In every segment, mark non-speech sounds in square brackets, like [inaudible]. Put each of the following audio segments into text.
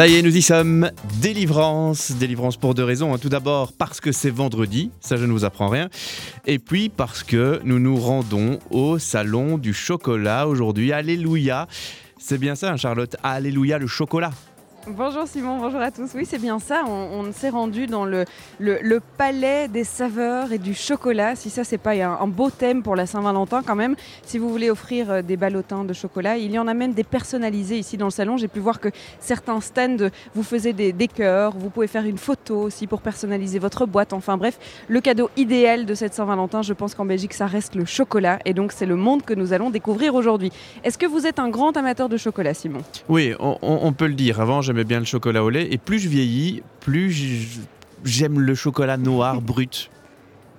Ça y est, nous y sommes. Délivrance. Délivrance pour deux raisons. Tout d'abord parce que c'est vendredi, ça je ne vous apprends rien. Et puis parce que nous nous rendons au salon du chocolat aujourd'hui. Alléluia. C'est bien ça, hein, Charlotte? Alléluia le chocolat. Bonjour Simon, bonjour à tous. Oui, c'est bien ça. On, s'est rendu dans le, palais des saveurs et du chocolat. Si ça, c'est pas un, beau thème pour la Saint-Valentin quand même. Si vous voulez offrir euh, des ballotins de chocolat, il y en a même des personnalisés ici dans le salon. J'ai pu voir que certains stands vous faisaient des, des cœurs. Vous pouvez faire une photo aussi pour personnaliser votre boîte. Enfin bref, le cadeau idéal de cette Saint-Valentin, je pense qu'en Belgique, ça reste le chocolat. Et donc, c'est le monde que nous allons découvrir aujourd'hui. Est-ce que vous êtes un grand amateur de chocolat, Simon? Oui, on, on peut le dire. Avant, j'aimais bien le chocolat au lait. Et plus je vieillis, plus j'aime le chocolat noir [laughs] brut.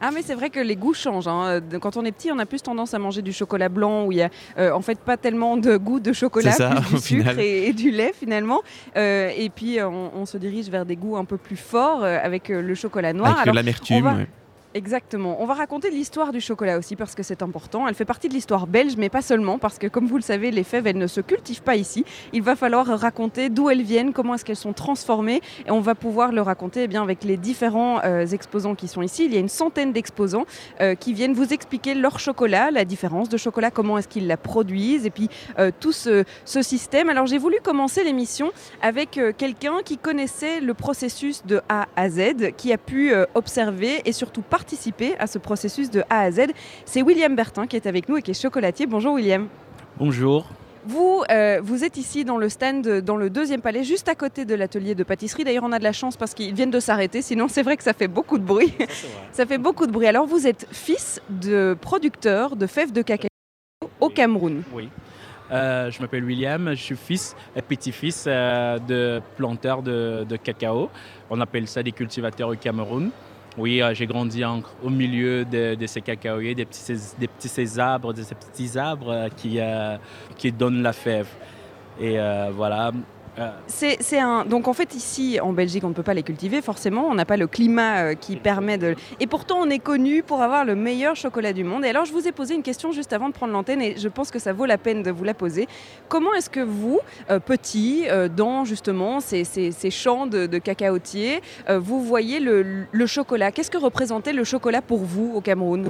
Ah mais c'est vrai que les goûts changent. Hein. Quand on est petit, on a plus tendance à manger du chocolat blanc où il y a euh, en fait pas tellement de goût de chocolat, plus [laughs] du sucre et, du lait finalement. Euh, et puis on, se dirige vers des goûts un peu plus forts euh, avec le chocolat noir. Avec l'amertume. Exactement. On va raconter l'histoire du chocolat aussi parce que c'est important. Elle fait partie de l'histoire belge, mais pas seulement parce que, comme vous le savez, les fèves, elles ne se cultivent pas ici. Il va falloir raconter d'où elles viennent, comment est-ce qu'elles sont transformées, et on va pouvoir le raconter eh bien, avec les différents euh, exposants qui sont ici. Il y a une centaine d'exposants euh, qui viennent vous expliquer leur chocolat, la différence de chocolat, comment est-ce qu'ils la produisent, et puis euh, tout ce, ce, système. Alors j'ai voulu commencer l'émission avec quelqu'un qui connaissait le processus de A à Z, qui a pu observer et surtout participer participer à ce processus de A à Z. C'est William Bertin qui est avec nous et qui est chocolatier. Bonjour William. Bonjour. Vous, euh, vous êtes ici dans le stand, dans le deuxième palais, juste à côté de l'atelier de pâtisserie. D'ailleurs, on a de la chance parce qu'ils viennent de s'arrêter. Sinon, c'est vrai que ça fait beaucoup de bruit. Ça, fait beaucoup de bruit. Alors, vous êtes fils de producteur de fèves de cacao au Cameroun. Oui. Euh, je m'appelle William, je suis fils et petit-fils euh, de planteurs de, de, cacao. On appelle ça des cultivateurs au Cameroun. Oui, euh, j'ai grandi au milieu de, ces cacaoyers, des petits, des petits de ces petits arbres euh, qui, euh, qui donnent la fève. Et voilà. C'est un donc en fait ici en Belgique on ne peut pas les cultiver forcément, on n'a pas le climat euh, qui permet de et pourtant on est connu pour avoir le meilleur chocolat du monde. Et alors je vous ai posé une question juste avant de prendre l'antenne et je pense que ça vaut la peine de vous la poser. Comment est-ce que vous euh, petit euh, dans justement ces, champs de, cacaotiers vous voyez le, le chocolat? Qu'est-ce que représentait le chocolat pour vous au Cameroun?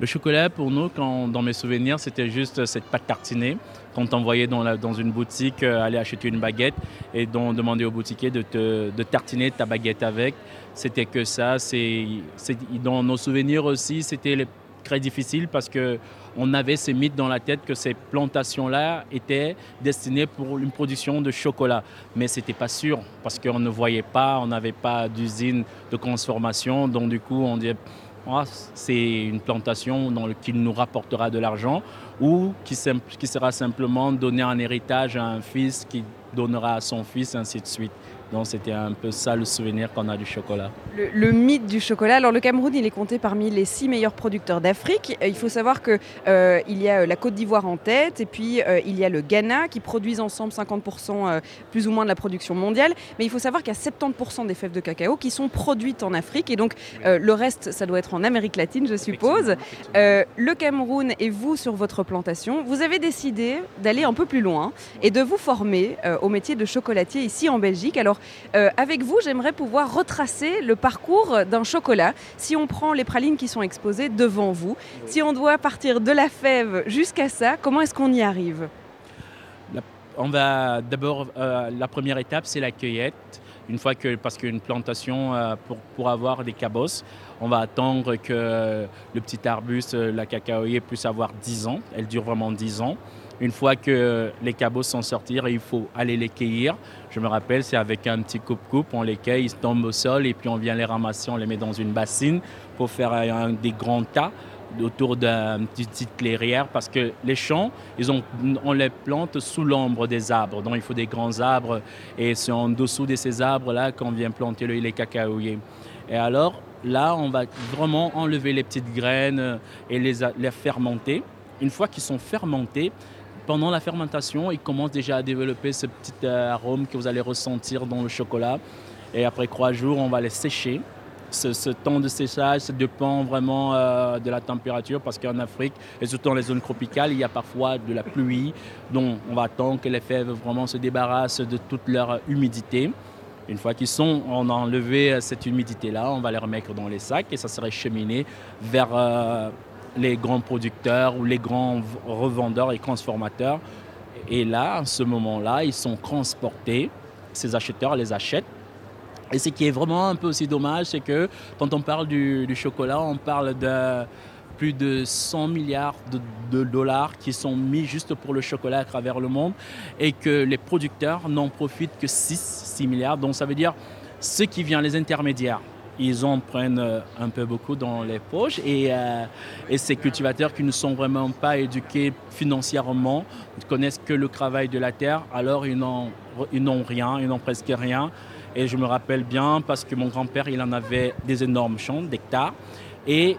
Le chocolat, pour nous, quand, dans mes souvenirs, c'était juste cette pâte tartinée. Quand on dans, une boutique euh, aller acheter une baguette et demander au boutiquier de, tartiner ta baguette avec, c'était que ça. Dans nos souvenirs aussi, c'était très difficile parce que on avait ces mythes dans la tête que ces plantations-là étaient destinées pour une production de chocolat. Mais ce n'était pas sûr parce qu'on ne voyait pas, on n'avait pas d'usine de transformation. Donc du coup, on disait ah, c'est une plantation dans qui nous rapportera de l'argent ou qui, sera simplement donner un héritage à un fils qui donnera à son fils, ainsi de suite. Donc c'était un peu ça le souvenir qu'on a du chocolat. Le, mythe du chocolat. Alors le Cameroun, il est compté parmi les six meilleurs producteurs d'Afrique. Il faut savoir que euh, il y a euh, la Côte d'Ivoire en tête, et puis euh, il y a le Ghana qui produisent ensemble 50% plus ou moins de la production mondiale. Mais il faut savoir qu'il y a 70% des fèves de cacao qui sont produites en Afrique, et donc le reste, ça doit être en Amérique latine, je suppose. le Cameroun et vous sur votre plantation, vous avez décidé d'aller un peu plus loin et de vous former au métier de chocolatier ici en Belgique. Alors euh, avec vous, j'aimerais pouvoir retracer le parcours d'un chocolat. Si on prend les pralines qui sont exposées devant vous, si on doit partir de la fève jusqu'à ça, comment est-ce qu'on y arrive? On va d'abord, euh, la première étape, c'est la cueillette. Une fois que, parce qu'une plantation, euh, pour, pour, avoir des cabosses, on va attendre que le petit arbuste, la cacaoyer, puisse avoir 10 ans. Elle dure vraiment 10 ans. Une fois que les cabots sont sortis, il faut aller les cueillir. Je me rappelle, c'est avec un petit coupe-coupe, on les cueille, ils tombent au sol et puis on vient les ramasser, on les met dans une bassine pour faire des grands tas autour d'une petite clairière parce que les champs, ils ont, on les plante sous l'ombre des arbres. Donc il faut des grands arbres et c'est en dessous de ces arbres-là qu'on vient planter les cacaoyers. Et alors là, on va vraiment enlever les petites graines et les, les fermenter. Une fois qu'ils sont fermentés, pendant la fermentation, ils commencent déjà à développer ce petit euh, arôme que vous allez ressentir dans le chocolat. Et après trois jours, on va les sécher. ce, temps de séchage, ça dépend vraiment euh, de la température parce qu'en Afrique, et surtout dans les zones tropicales, il y a parfois de la pluie. Donc on va attendre que les fèves vraiment se débarrassent de toute leur humidité. Une fois qu'ils sont, on a enlevé cette humidité-là, on va les remettre dans les sacs et ça serait cheminé vers euh, les grands producteurs ou les grands revendeurs et transformateurs. Et là, à ce moment-là, ils sont transportés. Ces acheteurs les achètent et ce qui est vraiment un peu aussi dommage, c'est que quand on parle du, chocolat, on parle de plus de 100 milliards de, dollars qui sont mis juste pour le chocolat à travers le monde et que les producteurs n'en profitent que 6, 6 milliards. Donc ça veut dire ceux qui viennent, les intermédiaires, ils en prennent euh, un peu beaucoup dans les poches et, euh, et, ces cultivateurs qui ne sont vraiment pas éduqués financièrement, ne connaissent que le travail de la terre, alors ils n'ont rien, ils n'ont presque rien. Et je me rappelle bien parce que mon grand-père, il en avait des énormes champs d'hectares. Et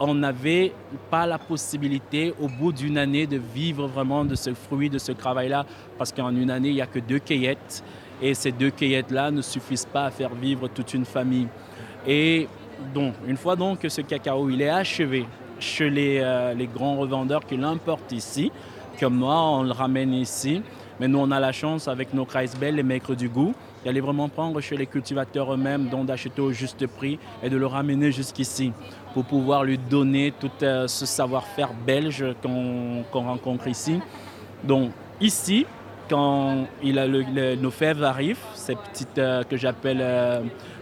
on n'avait pas la possibilité au bout d'une année de vivre vraiment de ce fruit, de ce travail-là, parce qu'en une année, il n'y a que deux cueillettes, et ces deux cueillettes-là ne suffisent pas à faire vivre toute une famille. Et donc, une fois donc que ce cacao, il est achevé chez les, euh, les grands revendeurs qui l'importent ici, comme moi, on le ramène ici, mais nous, on a la chance avec nos Kreisbell, les maîtres du goût, d'aller vraiment prendre chez les cultivateurs eux-mêmes, donc d'acheter au juste prix et de le ramener jusqu'ici pour pouvoir lui donner tout euh, ce savoir-faire belge qu'on rencontre ici. Donc ici, quand il a nos fèves arrivent, ces petites euh, que j'appelle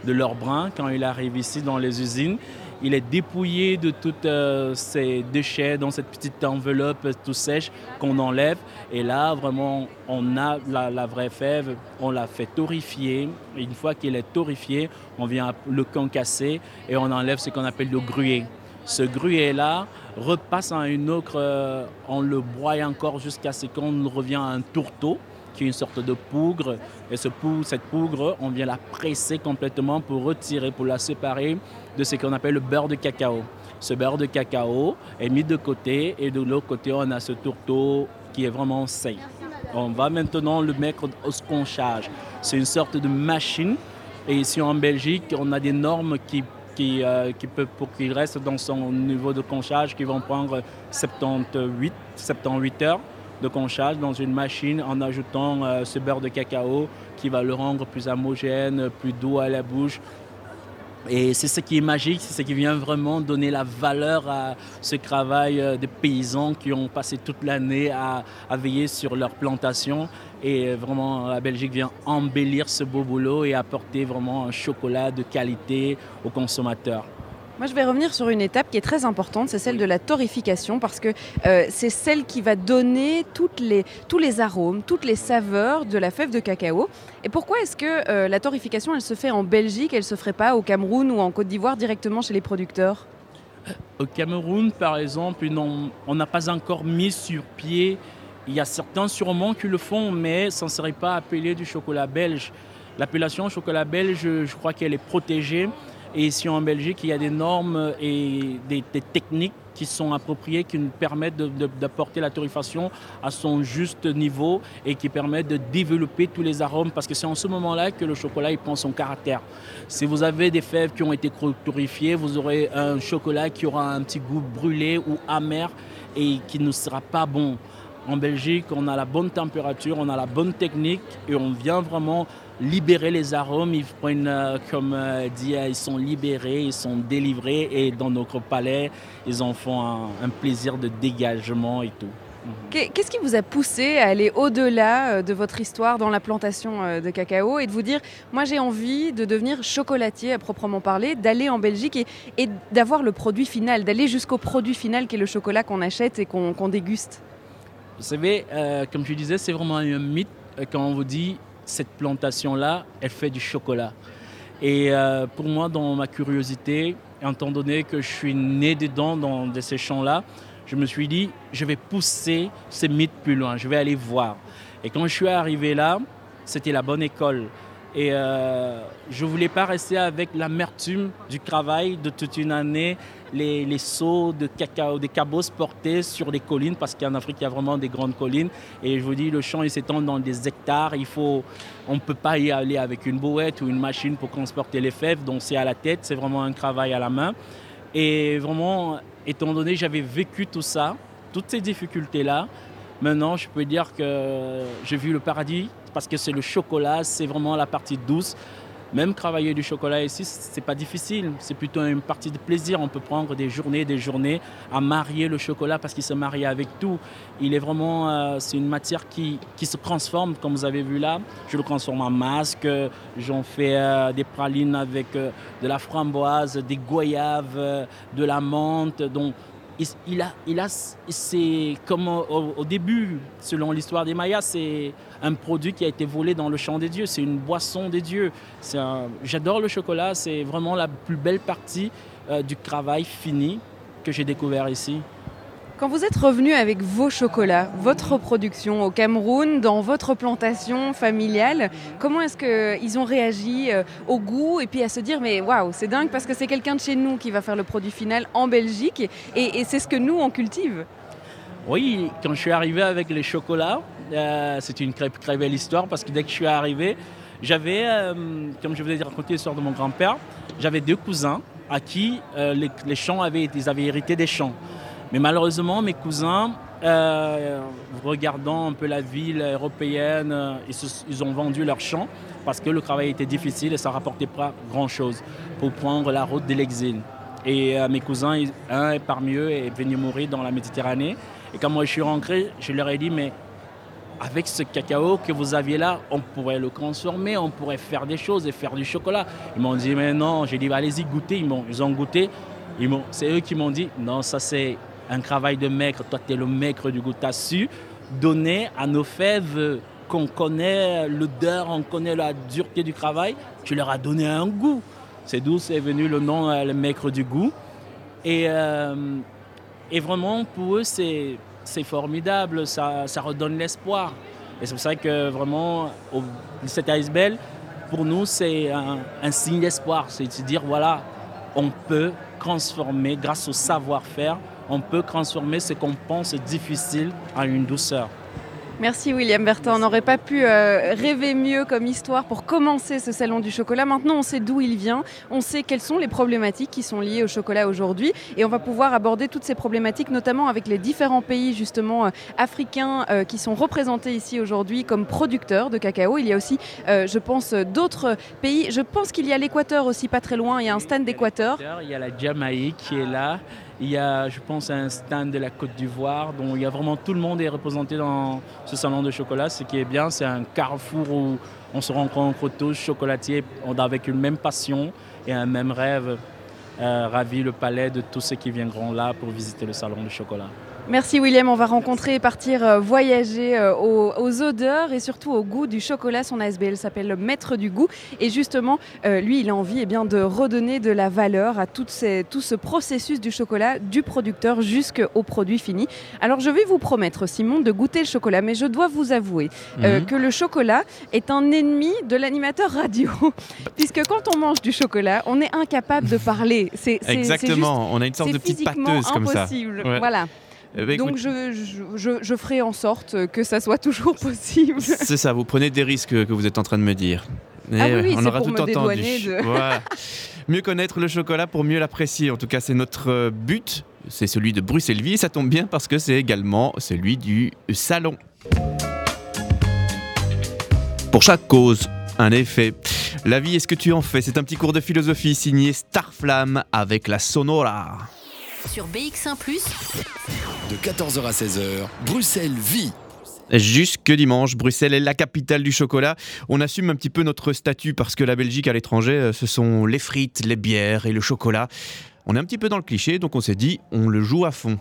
de leur brin, quand il arrive ici dans les usines, il est dépouillé de tous euh, ces déchets dans cette petite enveloppe tout sèche qu'on enlève. Et là, vraiment, on a la, vraie fève, on la fait torréfier. une fois qu'il est torréfié, on vient le concasser et on enlève ce qu'on appelle le gruyer. Ce gruyer-là repasse à une autre, euh, on le broie encore jusqu'à ce qu'on revient à un tourteau qui est une sorte de pougre. Et ce cette pougre, on vient la presser complètement pour retirer, pour la séparer de ce qu'on appelle le beurre de cacao. Ce beurre de cacao est mis de côté et de l'autre côté, on a ce tourteau qui est vraiment sain. On va maintenant le mettre au sconchage. C'est une sorte de machine. Et ici en Belgique, on a des normes qui, qui, euh, qui pour qu'il reste dans son niveau de conchage, qui vont prendre 78, 78 heures de conchage dans une machine en ajoutant euh, ce beurre de cacao qui va le rendre plus homogène, plus doux à la bouche. Et c'est ce qui est magique, c'est ce qui vient vraiment donner la valeur à ce travail euh, des paysans qui ont passé toute l'année à, veiller sur leur plantation. Et vraiment, la Belgique vient embellir ce beau boulot et apporter vraiment un chocolat de qualité aux consommateurs. Moi, je vais revenir sur une étape qui est très importante, c'est celle de la torréfication, parce que euh, c'est celle qui va donner tous les arômes, toutes les saveurs de la fève de cacao. Et pourquoi est-ce que euh, la torréfication, elle se fait en Belgique, elle ne se ferait pas au Cameroun ou en Côte d'Ivoire directement chez les producteurs? Au Cameroun, par exemple, on n'a pas encore mis sur pied. Il y a certains sûrement qui le font, mais ça ne serait pas appelé du chocolat belge. L'appellation chocolat belge, je crois qu'elle est protégée. Et ici en Belgique, il y a des normes et des, techniques qui sont appropriées, qui nous permettent d'apporter la torréfaction à son juste niveau et qui permettent de développer tous les arômes parce que c'est en ce moment-là que le chocolat prend son caractère. Si vous avez des fèves qui ont été torréfiées, vous aurez un chocolat qui aura un petit goût brûlé ou amer et qui ne sera pas bon. En Belgique, on a la bonne température, on a la bonne technique et on vient vraiment libérer les arômes. Ils prennent, euh, comme euh, dit, ils sont libérés, ils sont délivrés et dans notre palais, ils en font un, plaisir de dégagement et tout. Qu'est-ce qui vous a poussé à aller au-delà euh, de votre histoire dans la plantation de cacao et de vous dire, moi j'ai envie de devenir chocolatier à proprement parler, d'aller en Belgique et, d'avoir le produit final, d'aller jusqu'au produit final qui est le chocolat qu'on achète et qu'on déguste? Vous savez, comme je disais, c'est vraiment un mythe quand on vous dit cette plantation-là, elle fait du chocolat. Et euh, pour moi, dans ma curiosité, étant donné que je suis né dedans, dans ces champs-là, je me suis dit, je vais pousser ces mythes plus loin, je vais aller voir. Et quand je suis arrivé là, c'était la bonne école. Et euh, je ne voulais pas rester avec l'amertume du travail de toute une année, les, les seaux de cacao, des cabos portés sur les collines, parce qu'en Afrique, il y a vraiment des grandes collines. Et je vous dis, le champ, il s'étend dans des hectares. Il faut, on ne peut pas y aller avec une bouette ou une machine pour transporter les fèves. Donc c'est à la tête, c'est vraiment un travail à la main. Et vraiment, étant donné que j'avais vécu tout ça, toutes ces difficultés-là, maintenant, je peux dire que j'ai vu le paradis parce que c'est le chocolat, c'est vraiment la partie douce. Même travailler du chocolat ici, c'est pas difficile. C'est plutôt une partie de plaisir. On peut prendre des journées, des journées à marier le chocolat parce qu'il se marie avec tout. Il est vraiment, euh, c'est une matière qui, qui, se transforme, comme vous avez vu là. Je le transforme en masque. J'en fais euh, des pralines avec euh, de la framboise, des goyaves, de la menthe. Donc il, a, il a, c'est comme au, début, selon l'histoire des Mayas, c'est un produit qui a été volé dans le champ des dieux. C'est une boisson des dieux. J'adore le chocolat. C'est vraiment la plus belle partie euh, du travail fini que j'ai découvert ici. Quand vous êtes revenu avec vos chocolats, votre production au Cameroun, dans votre plantation familiale, comment est-ce qu'ils ont réagi euh, au goût et puis à se dire mais waouh, c'est dingue parce que c'est quelqu'un de chez nous qui va faire le produit final en Belgique et, c'est ce que nous on cultive Oui, quand je suis arrivé avec les chocolats, euh, c'est une très, très, belle histoire parce que dès que je suis arrivé, j'avais, euh, comme je vous ai raconté l'histoire de mon grand-père, j'avais deux cousins à qui euh, les, les champs avaient, ils avaient hérité des champs. Mais malheureusement, mes cousins, euh, regardant un peu la ville européenne, euh, ils, ont vendu leurs champs parce que le travail était difficile et ça rapportait pas grand-chose pour prendre la route de l'exil. Et euh, mes cousins, un parmi eux est venu mourir dans la Méditerranée. Et quand moi je suis rentré, je leur ai dit, mais avec ce cacao que vous aviez là, on pourrait le transformer, on pourrait faire des choses et faire du chocolat. Ils m'ont dit, mais non, j'ai dit, allez-y, goûtez. Ils, ils ont goûté. C'est eux qui m'ont dit, non, ça c'est un travail de maître, toi tu es le maître du goût, tu as su donner à nos fèves qu'on connaît l'odeur, on connaît la dureté du travail, tu leur as donné un goût. C'est d'où c'est venu le nom le maître du goût. Et, euh, et vraiment pour eux c'est formidable, ça, ça redonne l'espoir. Et c'est pour ça que vraiment au, cet iceberg, pour nous c'est un, un signe d'espoir, c'est de dire voilà, on peut transformer grâce au savoir-faire on peut transformer ce qu'on pense difficile en une douceur. Merci William Bertin. On n'aurait pas pu euh, rêver mieux comme histoire pour commencer ce salon du chocolat. Maintenant, on sait d'où il vient, on sait quelles sont les problématiques qui sont liées au chocolat aujourd'hui et on va pouvoir aborder toutes ces problématiques, notamment avec les différents pays justement euh, africains euh, qui sont représentés ici aujourd'hui comme producteurs de cacao. Il y a aussi, je pense, d'autres pays. Je pense qu'il y a l'Équateur aussi, pas très loin. Il y a un stand d'Équateur. Il y a la Jamaïque qui est là. Il y a, je pense, un stand de la Côte d'Ivoire. Donc, il y a vraiment tout le monde est représenté dans ce salon de chocolat. Ce qui est bien, c'est un carrefour où on se rencontre tous, chocolatiers, avec une même passion et un même rêve. Euh, ravi le palais de tous ceux qui viendront là pour visiter le salon de chocolat. Merci William, on va rencontrer et partir euh, voyager euh, aux, aux, odeurs et surtout au goût du chocolat. Son ASBL s'appelle le maître du goût et justement euh, lui il a envie eh bien, de redonner de la valeur à ces, tout ce processus du chocolat du producteur jusqu'au produit fini. Alors je vais vous promettre Simon de goûter le chocolat mais je dois vous avouer mmh. euh, que le chocolat est un ennemi de l'animateur radio [laughs] puisque quand on mange du chocolat on est incapable de parler. C'est, Exactement, juste, on a une sorte de petite pâteuse comme ça. Ouais. Voilà. Bah, Donc je, je, je, ferai en sorte que ça soit toujours [laughs] possible. C'est ça, vous prenez des risques que vous êtes en train de me dire. Et ah oui, on aura tout entendu. De... [laughs] Voilà. mieux connaître le chocolat pour mieux l'apprécier. En tout cas, c'est notre but. C'est celui de Bruxelles Vie et ça tombe bien parce que c'est également celui du salon. Pour chaque cause, un effet. La vie est ce que tu en fais? C'est un petit cours de philosophie signé Starflamme avec la Sonora sur BX1 ⁇ de 14h à 16h, Bruxelles vit. Jusque dimanche, Bruxelles est la capitale du chocolat. On assume un petit peu notre statut parce que la Belgique à l'étranger, ce sont les frites, les bières et le chocolat. On est un petit peu dans le cliché, donc on s'est dit, on le joue à fond.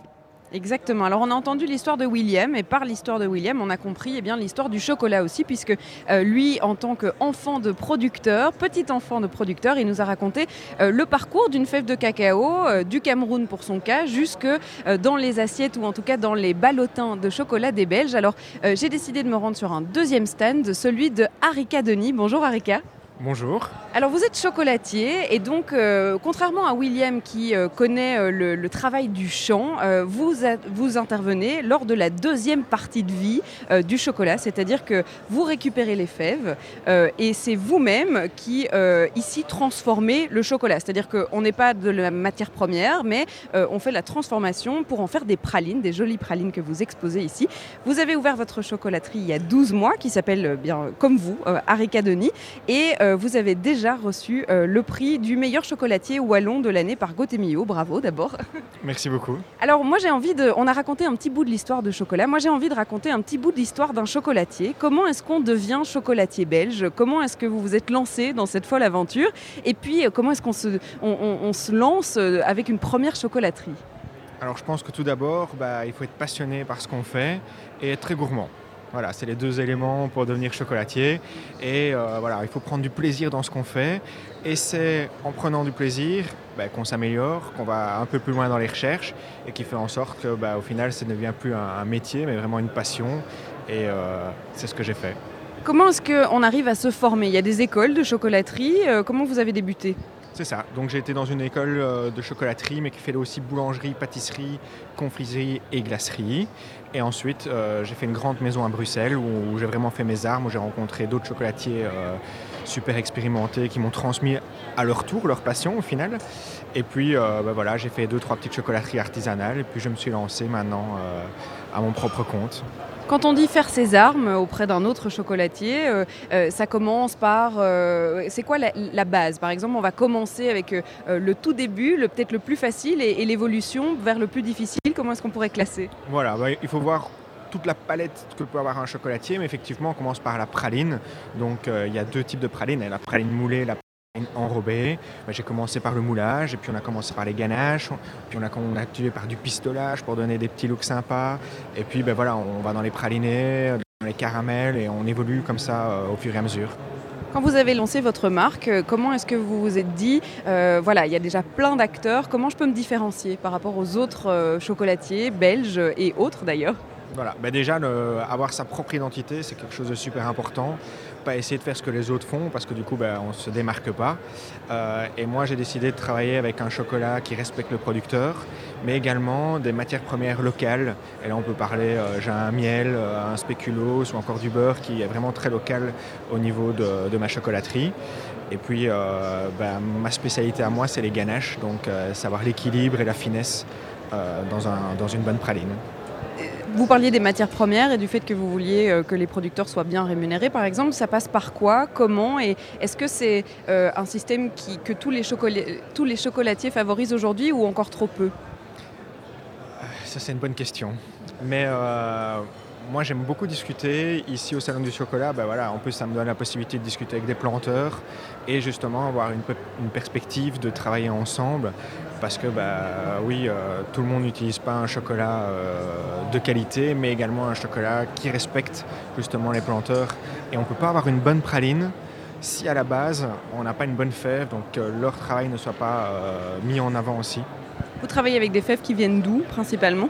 Exactement. Alors on a entendu l'histoire de William et par l'histoire de William, on a compris eh bien l'histoire du chocolat aussi puisque euh, lui, en tant qu'enfant de producteur, petit enfant de producteur, il nous a raconté euh, le parcours d'une fève de cacao euh, du Cameroun pour son cas jusque dans les assiettes ou en tout cas dans les ballotins de chocolat des Belges. Alors j'ai décidé de me rendre sur un deuxième stand, celui de Harika Denis. Bonjour Harika. Bonjour. Alors vous êtes chocolatier et donc euh, contrairement à William qui euh, connaît euh, le, travail du champ, vous, vous intervenez lors de la deuxième partie de vie du chocolat, c'est-à-dire que vous récupérez les fèves et c'est vous-même qui ici transformez le chocolat, c'est-à-dire qu'on n'est pas de la matière première mais on fait la transformation pour en faire des pralines, des jolies pralines que vous exposez ici. Vous avez ouvert votre chocolaterie il y a 12 mois qui s'appelle bien comme vous, Arika Denis et euh, vous avez déjà reçu euh, le prix du meilleur chocolatier wallon de l'année par Gotemio. Bravo d'abord. [laughs] Merci beaucoup. Alors moi j'ai envie de... On a raconté un petit bout de l'histoire de chocolat. Moi j'ai envie de raconter un petit bout de l'histoire d'un chocolatier. Comment est-ce qu'on devient chocolatier belge? Comment est-ce que vous vous êtes lancé dans cette folle aventure? Et puis euh, comment est-ce qu'on se, on, on- on se lance avec une première chocolaterie? Alors je pense que tout d'abord, bah, il faut être passionné par ce qu'on fait et être très gourmand. Voilà, c'est les deux éléments pour devenir chocolatier. Et euh, voilà, il faut prendre du plaisir dans ce qu'on fait. Et c'est en prenant du plaisir bah, qu'on s'améliore, qu'on va un peu plus loin dans les recherches et qui fait en sorte que, bah, au final, ça ne devient plus un, un métier, mais vraiment une passion. Et euh, c'est ce que j'ai fait. Comment est-ce qu'on arrive à se former? Il y a des écoles de chocolaterie. euh, comment vous avez débuté? C'est ça. Donc j'ai été dans une école de chocolaterie, mais qui fait aussi boulangerie, pâtisserie, confiserie et glacerie. Et ensuite, euh, j'ai fait une grande maison à Bruxelles où, j'ai vraiment fait mes armes, où j'ai rencontré d'autres chocolatiers euh, super expérimentés qui m'ont transmis à leur tour leur passion au final. Et puis euh, bah voilà, j'ai fait deux, trois petites chocolateries artisanales et puis je me suis lancé maintenant à mon propre compte. Quand on dit faire ses armes auprès d'un autre chocolatier, euh, euh, ça commence par... euh, c'est quoi la, base? Par exemple, on va commencer avec euh, euh, le tout début, le peut-être le plus facile, et, l'évolution vers le plus difficile. Comment est-ce qu'on pourrait classer? Voilà, bah, il faut voir toute la palette que peut avoir un chocolatier, mais effectivement, on commence par la praline. Donc, il y a deux types de a la praline moulée, la Bah, J'ai commencé par le moulage, et puis on a commencé par les ganaches, puis on a, on a tué par du pistolage pour donner des petits looks sympas. Et puis, ben voilà, on va dans les pralinés, dans les caramels, et on évolue comme ça euh, au fur et à mesure. Quand vous avez lancé votre marque, euh, comment est-ce que vous vous êtes dit, euh, voilà, il y a déjà plein d'acteurs, comment je peux me différencier par rapport aux autres chocolatiers, belges et autres d'ailleurs? Voilà, ben déjà, avoir sa propre identité, c'est quelque chose de super important. Pas essayer de faire ce que les autres font, parce que du coup, ben, on ne se démarque pas. Euh, et moi, j'ai décidé de travailler avec un chocolat qui respecte le producteur, mais également des matières premières locales. Et là, on peut parler, euh, j'ai un miel, euh, un spéculoos ou encore du beurre qui est vraiment très local au niveau de, ma chocolaterie. Et puis, ben, ma spécialité à moi, c'est les ganaches, donc savoir l'équilibre et la finesse dans, un- dans une bonne praline. Vous parliez des matières premières et du fait que vous vouliez euh, que les producteurs soient bien rémunérés, par exemple. Ça passe par quoi Comment Et est-ce que c'est euh, un système que tous les, tous les chocolatiers favorisent aujourd'hui ou encore trop peu? Ça, c'est une bonne question. Mais euh, moi, j'aime beaucoup discuter. Ici, au Salon du Chocolat, ben voilà, en plus, ça me donne la possibilité de discuter avec des planteurs et justement avoir une, pe- une perspective de travailler ensemble. Parce que, bah, oui, euh, tout le monde n'utilise pas un chocolat euh, de qualité, mais également un chocolat qui respecte justement les planteurs. Et on ne peut pas avoir une bonne praline si à la base, on n'a pas une bonne fève, donc que leur travail ne soit pas euh, mis en avant aussi. Vous travaillez avec des fèves qui viennent d'où, principalement?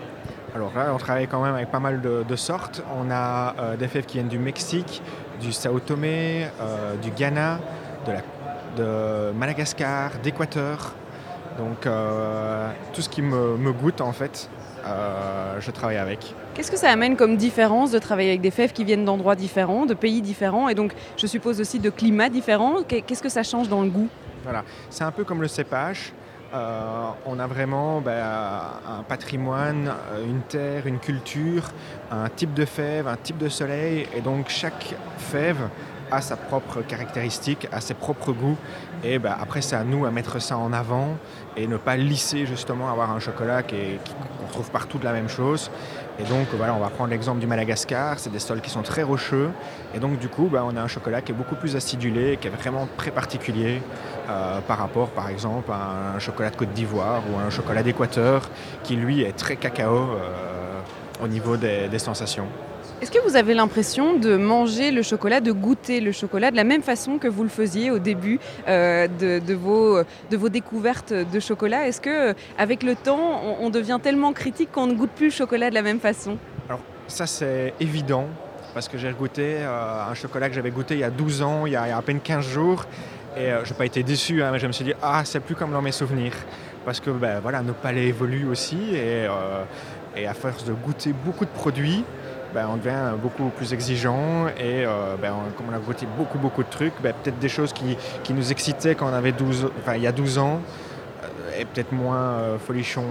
Alors là, on travaille quand même avec pas mal de, de sortes. On a euh, des fèves qui viennent du Mexique, du Sao Tomé, euh, du Ghana, de, la, de Madagascar, d'Équateur. Donc euh, tout ce qui me, me goûte en fait, je travaille avec. Qu'est-ce que ça amène comme différence de travailler avec des fèves qui viennent d'endroits différents, de pays différents? Et donc je suppose aussi de climats différents Qu'est- Qu'est-ce que ça change dans le goût? Voilà, c'est un peu comme le cépage. Euh, on a vraiment ben, un patrimoine, euh, une terre, une culture, un type de fève, un type de soleil, et donc chaque fève a sa propre caractéristique, a ses propres goûts, et ben, après c'est à nous à mettre ça en avant et ne pas lisser justement, avoir un chocolat est- qui- qu'on retrouve partout de la même chose. Et donc voilà, on va prendre l'exemple du Madagascar, c'est des sols qui sont très rocheux, et donc du coup ben, on a un chocolat qui est beaucoup plus acidulé, qui est vraiment très particulier euh, par rapport par exemple à un chocolat de Côte d'Ivoire ou un chocolat d'Équateur qui lui est très cacao euh, au niveau des sensations. Est-ce que vous avez l'impression de manger le chocolat, de goûter le chocolat de la même façon que vous le faisiez au début euh, de, vos, découvertes de chocolat? Est-ce que euh, avec le temps, on, devient tellement critique qu'on ne goûte plus le chocolat de la même façon? Ça c'est évident parce que j'ai goûté euh, un chocolat que j'avais goûté il y a 12 ans, il y a, à peine 15 jours. Et je n'ai pas été déçu, hein, mais je me suis dit, ah, c'est plus comme dans mes souvenirs. Parce que ben, voilà, nos palais évoluent aussi. Et à force de goûter beaucoup de produits, ben, on devient beaucoup plus exigeant. Et euh, ben, on- comme on a goûté beaucoup, beaucoup de trucs, ben, peut-être des choses qui, nous excitaient quand on avait 12, enfin, il y a 12 ans, euh, et peut-être moins euh, folichon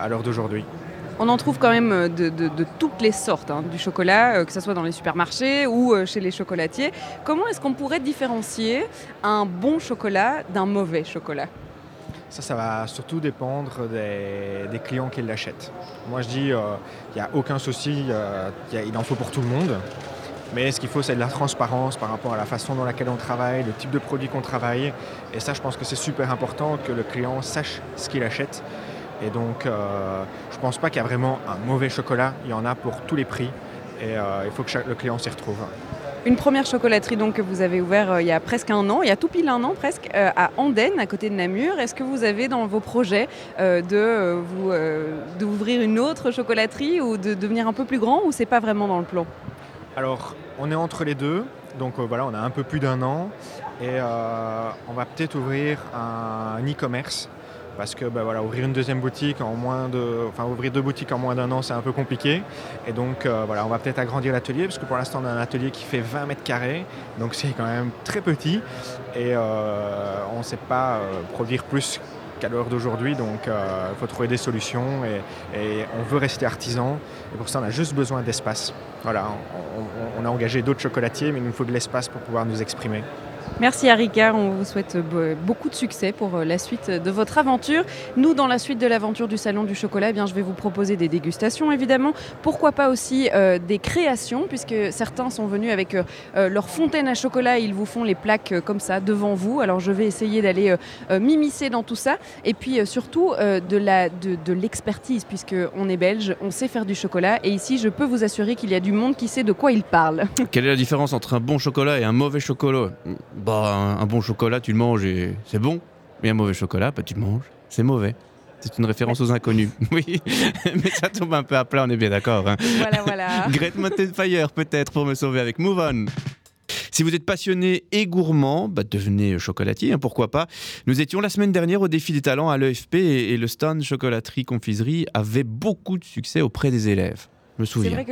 à l'heure d'aujourd'hui. On en trouve quand même de, toutes les sortes hein, du chocolat, que ce soit dans les supermarchés ou chez les chocolatiers. Comment est-ce qu'on pourrait différencier un bon chocolat d'un mauvais chocolat? Ça, ça va surtout dépendre des, clients qui l'achètent. Moi, je dis, euh, il n'y a aucun souci, euh, il en faut pour tout le monde. Mais ce qu'il faut, c'est de la transparence par rapport à la façon dans laquelle on travaille, le type de produit qu'on travaille. Et ça, je pense que c'est super important que le client sache ce qu'il achète. Et donc, euh, je ne pense pas qu'il y a vraiment un mauvais chocolat. Il y en a pour tous les prix. Et il faut que le client s'y retrouve. Une première chocolaterie donc que vous avez ouvert euh, il y a presque un an, il y a tout pile un an presque, euh, à Andenne, à côté de Namur. Est-ce que vous avez dans vos projets euh, de vous d'ouvrir une autre chocolaterie ou de devenir un peu plus grand ou c'est pas vraiment dans le plan? Alors, on est entre les deux. Donc voilà, on a un peu plus d'un an. Et on va peut-être ouvrir un e-commerce. Parce que bah, voilà, ouvrir une deuxième boutique en moins de. Enfin, ouvrir deux boutiques en moins d'un an, c'est un peu compliqué. Et donc euh, voilà, on va peut-être agrandir l'atelier. Parce que pour l'instant, on a un atelier qui fait 20 mètres carrés. Donc c'est quand même très petit. Et euh, on ne sait pas euh, produire plus qu'à l'heure d'aujourd'hui. Donc il faut trouver des solutions. Et, on veut rester artisan. Et pour ça, on a juste besoin d'espace. Voilà, on- on a engagé d'autres chocolatiers, mais il nous faut de l'espace pour pouvoir nous exprimer. Merci Harika, on vous souhaite beaucoup de succès pour euh, la suite de votre aventure. Nous, dans la suite de l'aventure du Salon du Chocolat, eh bien, je vais vous proposer des dégustations évidemment. Pourquoi pas aussi euh, des créations, puisque certains sont venus avec euh, leur fontaine à chocolat et ils vous font les plaques comme ça devant vous. Alors je vais essayer d'aller m'immiscer dans tout ça. Et puis surtout de la- de, de l'expertise, puisqu'on est belge, on sait faire du chocolat. Et ici, je peux vous assurer qu'il y a du monde qui sait de quoi il parle. Quelle est la différence entre un bon chocolat et un mauvais chocolat? Bah, un, un bon chocolat, tu le manges et c'est bon. Mais un mauvais chocolat, bah, tu le manges, c'est mauvais. C'est une référence aux inconnus. [laughs] Oui, mais ça tombe un peu à plat, on est bien d'accord. hein. voilà, voilà. [laughs] Great Mountain Fire, peut-être, pour me sauver avec Move On. Si vous êtes passionné et gourmand, bah, devenez chocolatier, hein, pourquoi pas. Nous étions la semaine dernière au défi des talents à l'EFP et, et le stand chocolaterie confiserie avait beaucoup de succès auprès des élèves. Je me souviens.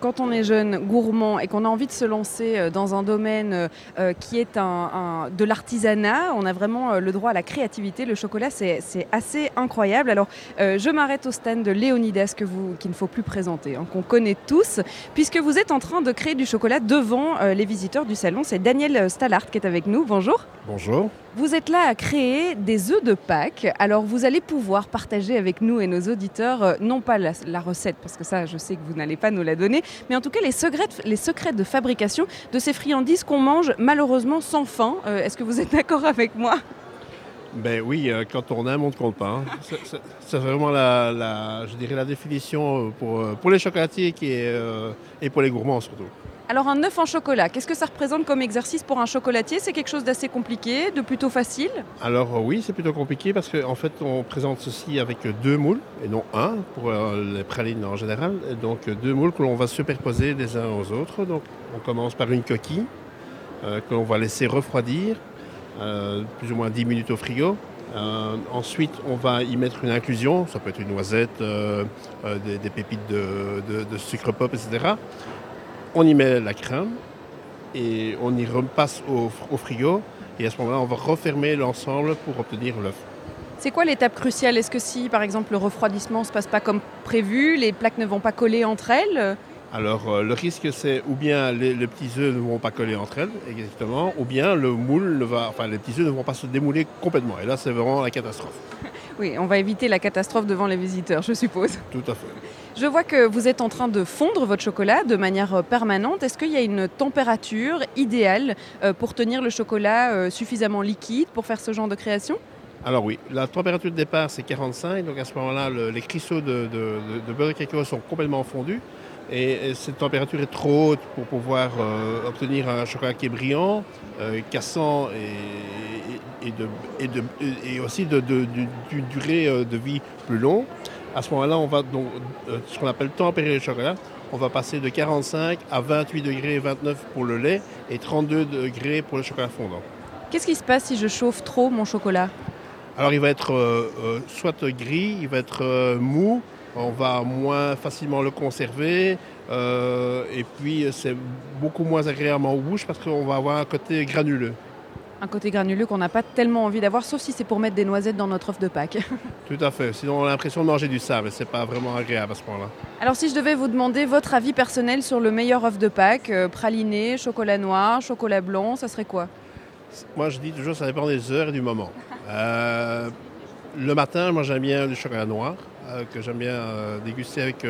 Quand on est jeune, gourmand et qu'on a envie de se lancer euh, dans un domaine euh, euh, qui est un, un- de l'artisanat, on a vraiment le droit à la créativité. Le chocolat, c'est assez incroyable. Alors, je m'arrête au stand de Léonidas que vous, qu'il ne faut plus présenter, hein, qu'on connaît tous, puisque vous êtes en train de créer du chocolat devant les visiteurs du salon. C'est Daniel Stallard qui est avec nous. Bonjour. Bonjour. Vous êtes là à créer des œufs de Pâques. Alors vous allez pouvoir partager avec nous et nos auditeurs, non pas la, la recette, parce que ça je sais que vous n'allez pas nous la donner, mais en tout cas les secrets, les secrets de fabrication de ces friandises qu'on mange malheureusement sans faim. Euh, Est-ce que vous êtes d'accord avec moi? Ben oui, euh, quand on aime, on ne compte pas. hein. C'est- vraiment la, je dirais la définition euh, pour, pour les chocolatiers et pour les gourmands surtout. Alors un œuf en chocolat, qu'est-ce que ça représente comme exercice pour un chocolatier? C'est quelque chose d'assez compliqué, de plutôt facile? Alors euh, oui, c'est plutôt compliqué parce qu'en fait, on présente ceci avec deux moules et non un pour euh, les pralines en général. Donc deux moules que l'on va superposer les uns aux autres. Donc on commence par une coquille euh, que l'on va laisser refroidir plus ou moins 10 minutes au frigo. Ensuite, on va y mettre une inclusion, ça peut être une noisette, des, pépites de sucre pop, etc. On y met la crème et on y repasse au, au frigo. Et à ce moment-là, on va refermer l'ensemble pour obtenir l'œuf. C'est quoi l'étape cruciale? Est-ce que si par exemple le refroidissement ne se passe pas comme prévu, les plaques ne vont pas coller entre elles? Alors, euh, le risque, c'est ou bien les, les petits œufs ne vont pas coller entre elles, exactement, ou bien le moule ne va, enfin, les petits œufs ne vont pas se démouler complètement. Et là, c'est vraiment la catastrophe. [laughs] Oui, on va éviter la catastrophe devant les visiteurs, je suppose. Tout à fait. Je vois que vous êtes en train de fondre votre chocolat de manière euh, permanente. Est-ce qu'il y a une température idéale euh, pour tenir le chocolat euh, suffisamment liquide pour faire ce genre de création? Alors oui, la température de départ, c'est 45. Donc à ce moment-là, le- les cristaux de, beurre de cacao sont complètement fondus. Et, et cette température est trop haute pour pouvoir obtenir un chocolat qui est brillant, cassant et, aussi de, durée de vie plus longue. À ce moment-là, on va donc, euh, ce qu'on appelle tempérer le chocolat. On va passer de 45 à 28 degrés 29 pour le lait et 32 degrés pour le chocolat fondant. Qu'est-ce qui se passe si je chauffe trop mon chocolat? Alors il va être euh, euh, soit gris, il va être mou, on va moins facilement le conserver euh, et puis c'est beaucoup moins agréable en bouche parce qu'on va avoir un côté granuleux. Un côté granuleux qu'on n'a pas tellement envie d'avoir, sauf si c'est pour mettre des noisettes dans notre œuf de Pâques. [laughs] Tout à fait. Sinon on a l'impression de manger du sable et c'est pas vraiment agréable à ce moment-là. Alors si je devais vous demander votre avis personnel sur le meilleur œuf de Pâques, euh, praliné, chocolat noir, chocolat blanc, ça serait quoi? Moi je dis toujours ça dépend des heures et du moment. Euh, le matin, moi j'aime bien le chocolat noir, euh, que j'aime bien déguster avec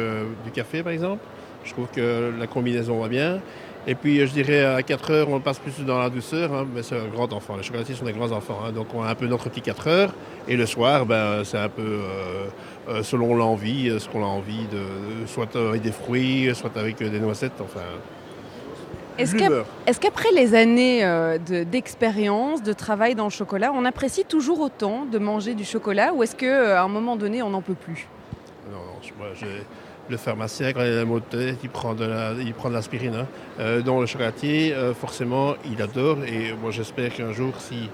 du café par exemple. Je trouve que la combinaison va bien. Et puis je dirais à 4 heures, on passe plus dans la douceur, hein, mais c'est un grand enfant. Les chocolatiers sont des grands enfants, hein, donc on a un peu notre petit 4 heures. Et le soir, ben, c'est un peu euh, euh, selon l'envie, euh, ce qu'on a envie, de, soit avec des fruits, soit avec des noisettes, enfin. Est-ce du qu'ap- beurre. est-ce qu'après les années euh, de- d'expérience, de, travail dans le chocolat, on apprécie toujours autant de manger du chocolat ou est-ce qu'à un moment donné, on n'en peut plus? Non, non, moi, je- le pharmacien, quand il a la maux de tête, il prend de la- il prend de l'aspirine. hein. Euh, donc le chocolatier, euh, forcément, il adore. Et moi, j'espère qu'un jour, si,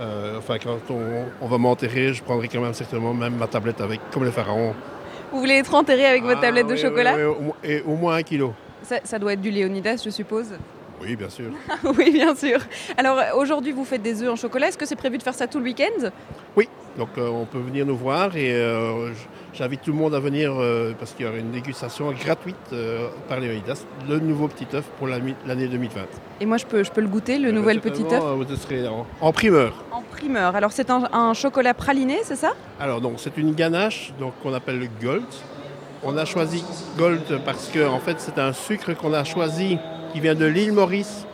euh, enfin, quand on, on va m'enterrer, je prendrai quand même certainement même ma tablette avec, comme les pharaons. Vous voulez être enterré avec votre Ah, tablette de oui, chocolat oui, oui, au moins- et au moins un kilo. ça, ça doit être du Léonidas, je suppose. Oui, bien sûr. [laughs] oui, bien sûr. Alors aujourd'hui, vous faites des œufs en chocolat. Est-ce que c'est prévu de faire ça tout le week-end? Donc euh, on peut venir nous voir et euh, j'invite tout le monde à venir euh, parce qu'il y aura une dégustation gratuite euh, par Léonidas, le nouveau petit œuf pour l'année 2020. Et moi, je peux, je peux le goûter, le Euh, nouvel petit œuf Vous serez en- en primeur. en primeur. Alors c'est un, un chocolat praliné, c'est ça? Alors donc c'est une ganache donc qu'on appelle le gold. On a choisi gold parce que en fait c'est un sucre qu'on a choisi qui vient de l'île Maurice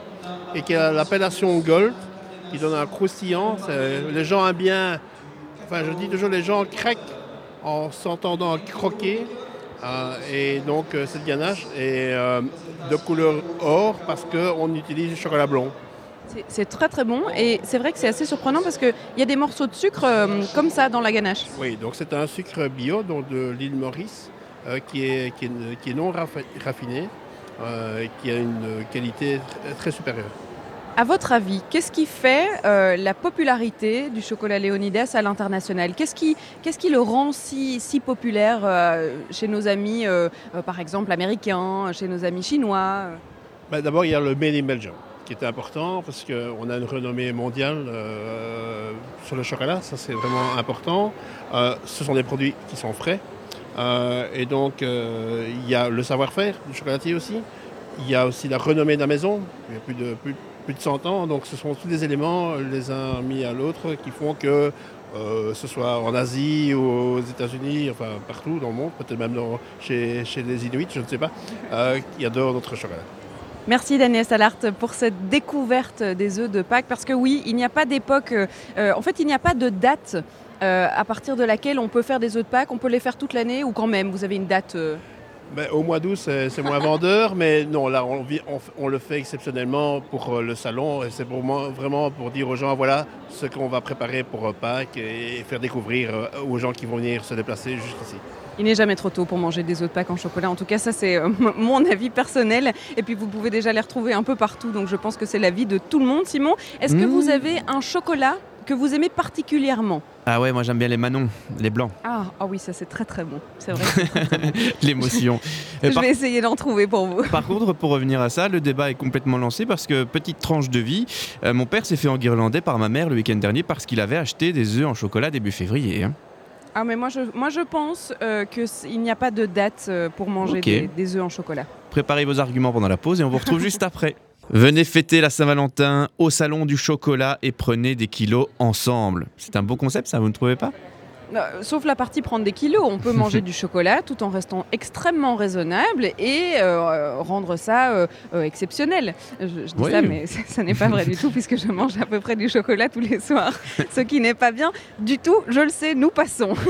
et qui a l'appellation gold, qui donne un croustillant. Les gens aiment bien, enfin je dis toujours les gens craquent en s'entendant croquer. Euh, et donc euh, cette ganache est euh, de couleur or parce qu'on utilise du chocolat blanc. C'est- très très bon et c'est vrai que c'est assez surprenant parce qu'il y a des morceaux de sucre euh, comme ça dans la ganache. Oui, donc c'est un sucre bio donc de l'île Maurice euh, qui, est, qui, est, qui est non raffi- raffiné euh, et qui a une qualité tr- très supérieure. À votre avis, qu'est-ce qui fait euh, la popularité du chocolat Léonidas à l'international? Qu'est-ce qui, le rend si, populaire euh, chez nos amis, euh, par exemple américains, chez nos amis chinois? Ben, D'abord, il y a le Made in Belgium qui est important parce qu'on a une renommée mondiale sur le chocolat, ça c'est vraiment important. Ce sont des produits qui sont frais. Et donc il y a le savoir-faire du chocolatier aussi. Il y a aussi la renommée de la maison, plus de 100 ans, donc ce sont tous des éléments les uns mis à l'autre qui font que euh, ce soit en Asie ou aux États-Unis, enfin partout dans le monde, peut-être même dans- chez, chez les Inuits, je ne sais pas, euh, qui adorent notre chocolat. Merci Daniel Salart pour cette découverte des œufs de Pâques. Parce que oui, il n'y a pas d'époque, euh, en fait il n'y a pas de date euh, à partir de laquelle on peut faire des œufs de Pâques. On peut les faire toute l'année ou quand même, vous avez une date Ben, au mois d'août, c'est moins vendeur, mais non, là, on, vit- on f- on le fait exceptionnellement pour euh, le salon. Et c'est pour moi, vraiment pour dire aux gens, voilà ce qu'on va préparer pour euh, Pâques et, faire découvrir euh, aux gens qui vont venir se déplacer jusqu'ici. Il n'est jamais trop tôt pour manger des œufs de Pâques en chocolat. En tout cas, ça c'est euh, mon avis personnel. Et puis vous pouvez déjà les retrouver un peu partout. Donc je pense que c'est l'avis de tout le monde. Simon, est-ce que Mmh. vous avez un chocolat que vous aimez particulièrement Ah ouais, moi j'aime bien les Manons, les blancs, ah, ah oui, ça c'est très très bon. C'est vrai. [laughs] l'émotion. [laughs] Je par, vais essayer d'en trouver pour vous. par contre, pour revenir à ça, le débat est complètement lancé parce que, petite tranche de vie, euh, mon père s'est fait enguirlander par ma mère le week-end dernier parce qu'il avait acheté des œufs en chocolat début février. hein. Ah mais moi je, moi je pense euh, qu'il n'y a pas de date euh, pour manger des, des œufs en chocolat. Préparez vos arguments pendant la pause et on vous retrouve [laughs] juste après. Venez fêter la Saint-Valentin au salon du chocolat et prenez des kilos ensemble. C'est un beau concept, ça, vous ne trouvez pas? Sauf la partie prendre des kilos. On peut manger [laughs] du chocolat tout en restant extrêmement raisonnable et euh, rendre ça euh, euh, exceptionnel. Je, je dis Oui. ça, mais ça, ça n'est pas vrai du tout puisque je mange à peu près du chocolat tous les soirs. [laughs] Ce qui n'est pas bien du tout. Je le sais, nous passons. [laughs]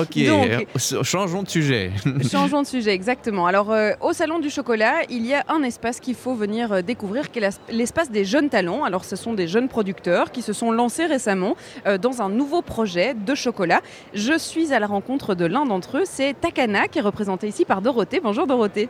Ok, Donc- euh, changeons de sujet. Changeons de sujet, exactement. Alors, euh, au Salon du Chocolat, il y a un espace qu'il faut venir euh, découvrir, qui est l'espace des jeunes talents. Alors, ce sont des jeunes producteurs qui se sont lancés récemment euh, dans un nouveau projet de chocolat. Je suis à la rencontre de l'un d'entre eux, c'est Takana, qui est représenté ici par Dorothée. Bonjour Dorothée.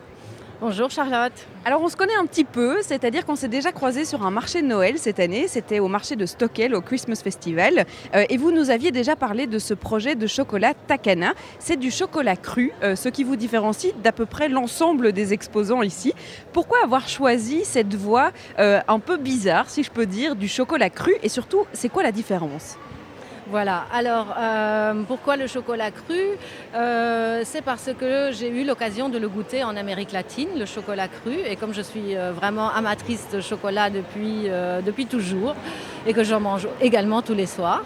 Bonjour Charlotte. Alors on se connaît un petit peu, c'est-à-dire qu'on s'est déjà croisé sur un marché de Noël cette année, c'était au marché de Stockel au Christmas Festival, Euh, et vous nous aviez déjà parlé de ce projet de chocolat Takana. C'est du chocolat cru, euh, ce qui vous différencie d'à peu près l'ensemble des exposants ici. Pourquoi avoir choisi cette voie euh, un peu bizarre, si je peux dire, du chocolat cru, et surtout, c'est quoi la différence? Voilà, alors euh, pourquoi le chocolat cru Euh, C'est parce que j'ai eu l'occasion de le goûter en Amérique latine, le chocolat cru, et comme je suis euh, vraiment amatrice de chocolat depuis, euh, depuis toujours, et que j'en mange également tous les soirs.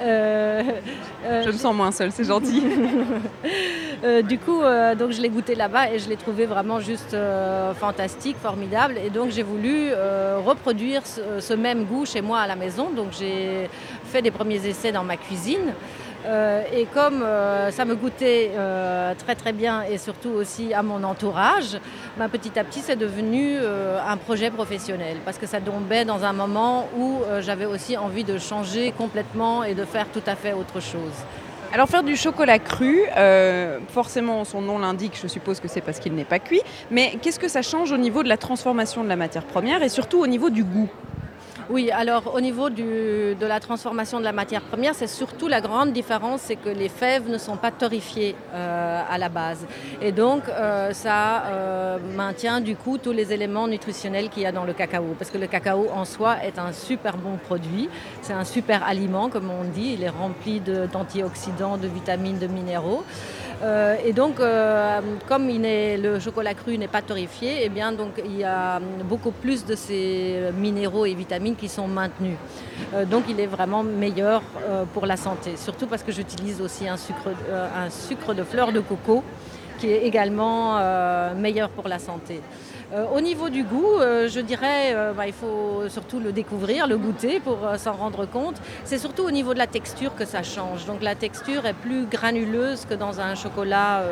Je me sens moins seule, c'est gentil. [laughs] Du coup, donc je l'ai goûté là-bas et je l'ai trouvé vraiment juste fantastique, formidable. Et donc j'ai voulu reproduire ce, ce même goût chez moi à la maison. Donc j'ai fait des premiers essais dans ma cuisine. Euh, et comme euh, ça me goûtait euh, très très bien et surtout aussi à mon entourage, bah, petit à petit c'est devenu un projet professionnel parce que ça tombait dans un moment où j'avais aussi envie de changer complètement et de faire tout à fait autre chose. Alors faire du chocolat cru, forcément son nom l'indique, je suppose que c'est parce qu'il n'est pas cuit, mais qu'est-ce que ça change au niveau de la transformation de la matière première et surtout au niveau du goût? Oui, alors au niveau de la transformation de la matière première, c'est surtout la grande différence, c'est que les fèves ne sont pas torréfiées euh, à la base. Et donc euh, ça euh, maintient du coup tous les éléments nutritionnels qu'il y a dans le cacao. Parce que le cacao en soi est un super bon produit, c'est un super aliment comme on dit, il est rempli d'antioxydants, de vitamines, de minéraux. Euh, et donc, euh, comme il n'est- le chocolat cru n'est pas torréfié, eh bien, donc, il y a beaucoup plus de ces minéraux et vitamines qui sont maintenus. Euh, donc, il est vraiment meilleur pour la santé. Surtout parce que j'utilise aussi un sucre, un sucre de fleur de coco qui est également meilleur pour la santé. Euh, au niveau du goût, euh, je dirais euh, bah, il faut surtout le découvrir, le goûter pour s'en rendre compte. C'est surtout au niveau de la texture que ça change. Donc la texture est plus granuleuse que dans un chocolat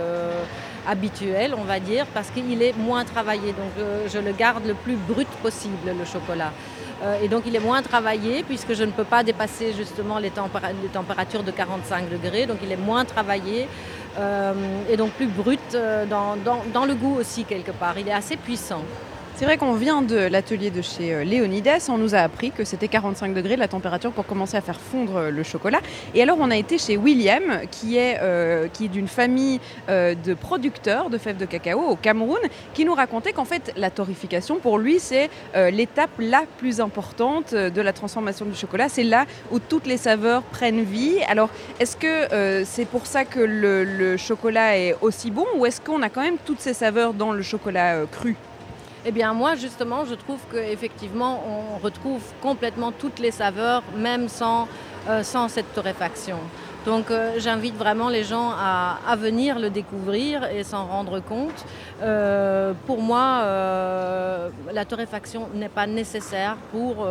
habituel, on va dire, parce qu'il est moins travaillé. Donc je le garde le plus brut possible, le chocolat. Et donc il est moins travaillé puisque je ne peux pas dépasser justement les, les températures de 45 degrés. Donc il est moins travaillé et donc plus brut euh, dans- dans le goût aussi quelque part. Il est assez puissant. C'est vrai qu'on vient de l'atelier de chez euh, Léonidas, on nous a appris que c'était 45 degrés la température pour commencer à faire fondre euh, le chocolat. Et alors on a été chez William, qui est, euh, d'une famille de producteurs de fèves de cacao au Cameroun, qui nous racontait qu'en fait la torréfication pour lui c'est l'étape la plus importante de la transformation du chocolat. C'est là où toutes les saveurs prennent vie. Alors est-ce que c'est pour ça que le, chocolat est aussi bon ou est-ce qu'on a quand même toutes ces saveurs dans le chocolat cru? Eh bien moi justement je trouve qu'effectivement on retrouve complètement toutes les saveurs même sans, euh, cette torréfaction. Donc euh, j'invite vraiment les gens à, venir le découvrir et s'en rendre compte. Euh, pour moi, la torréfaction n'est pas nécessaire pour,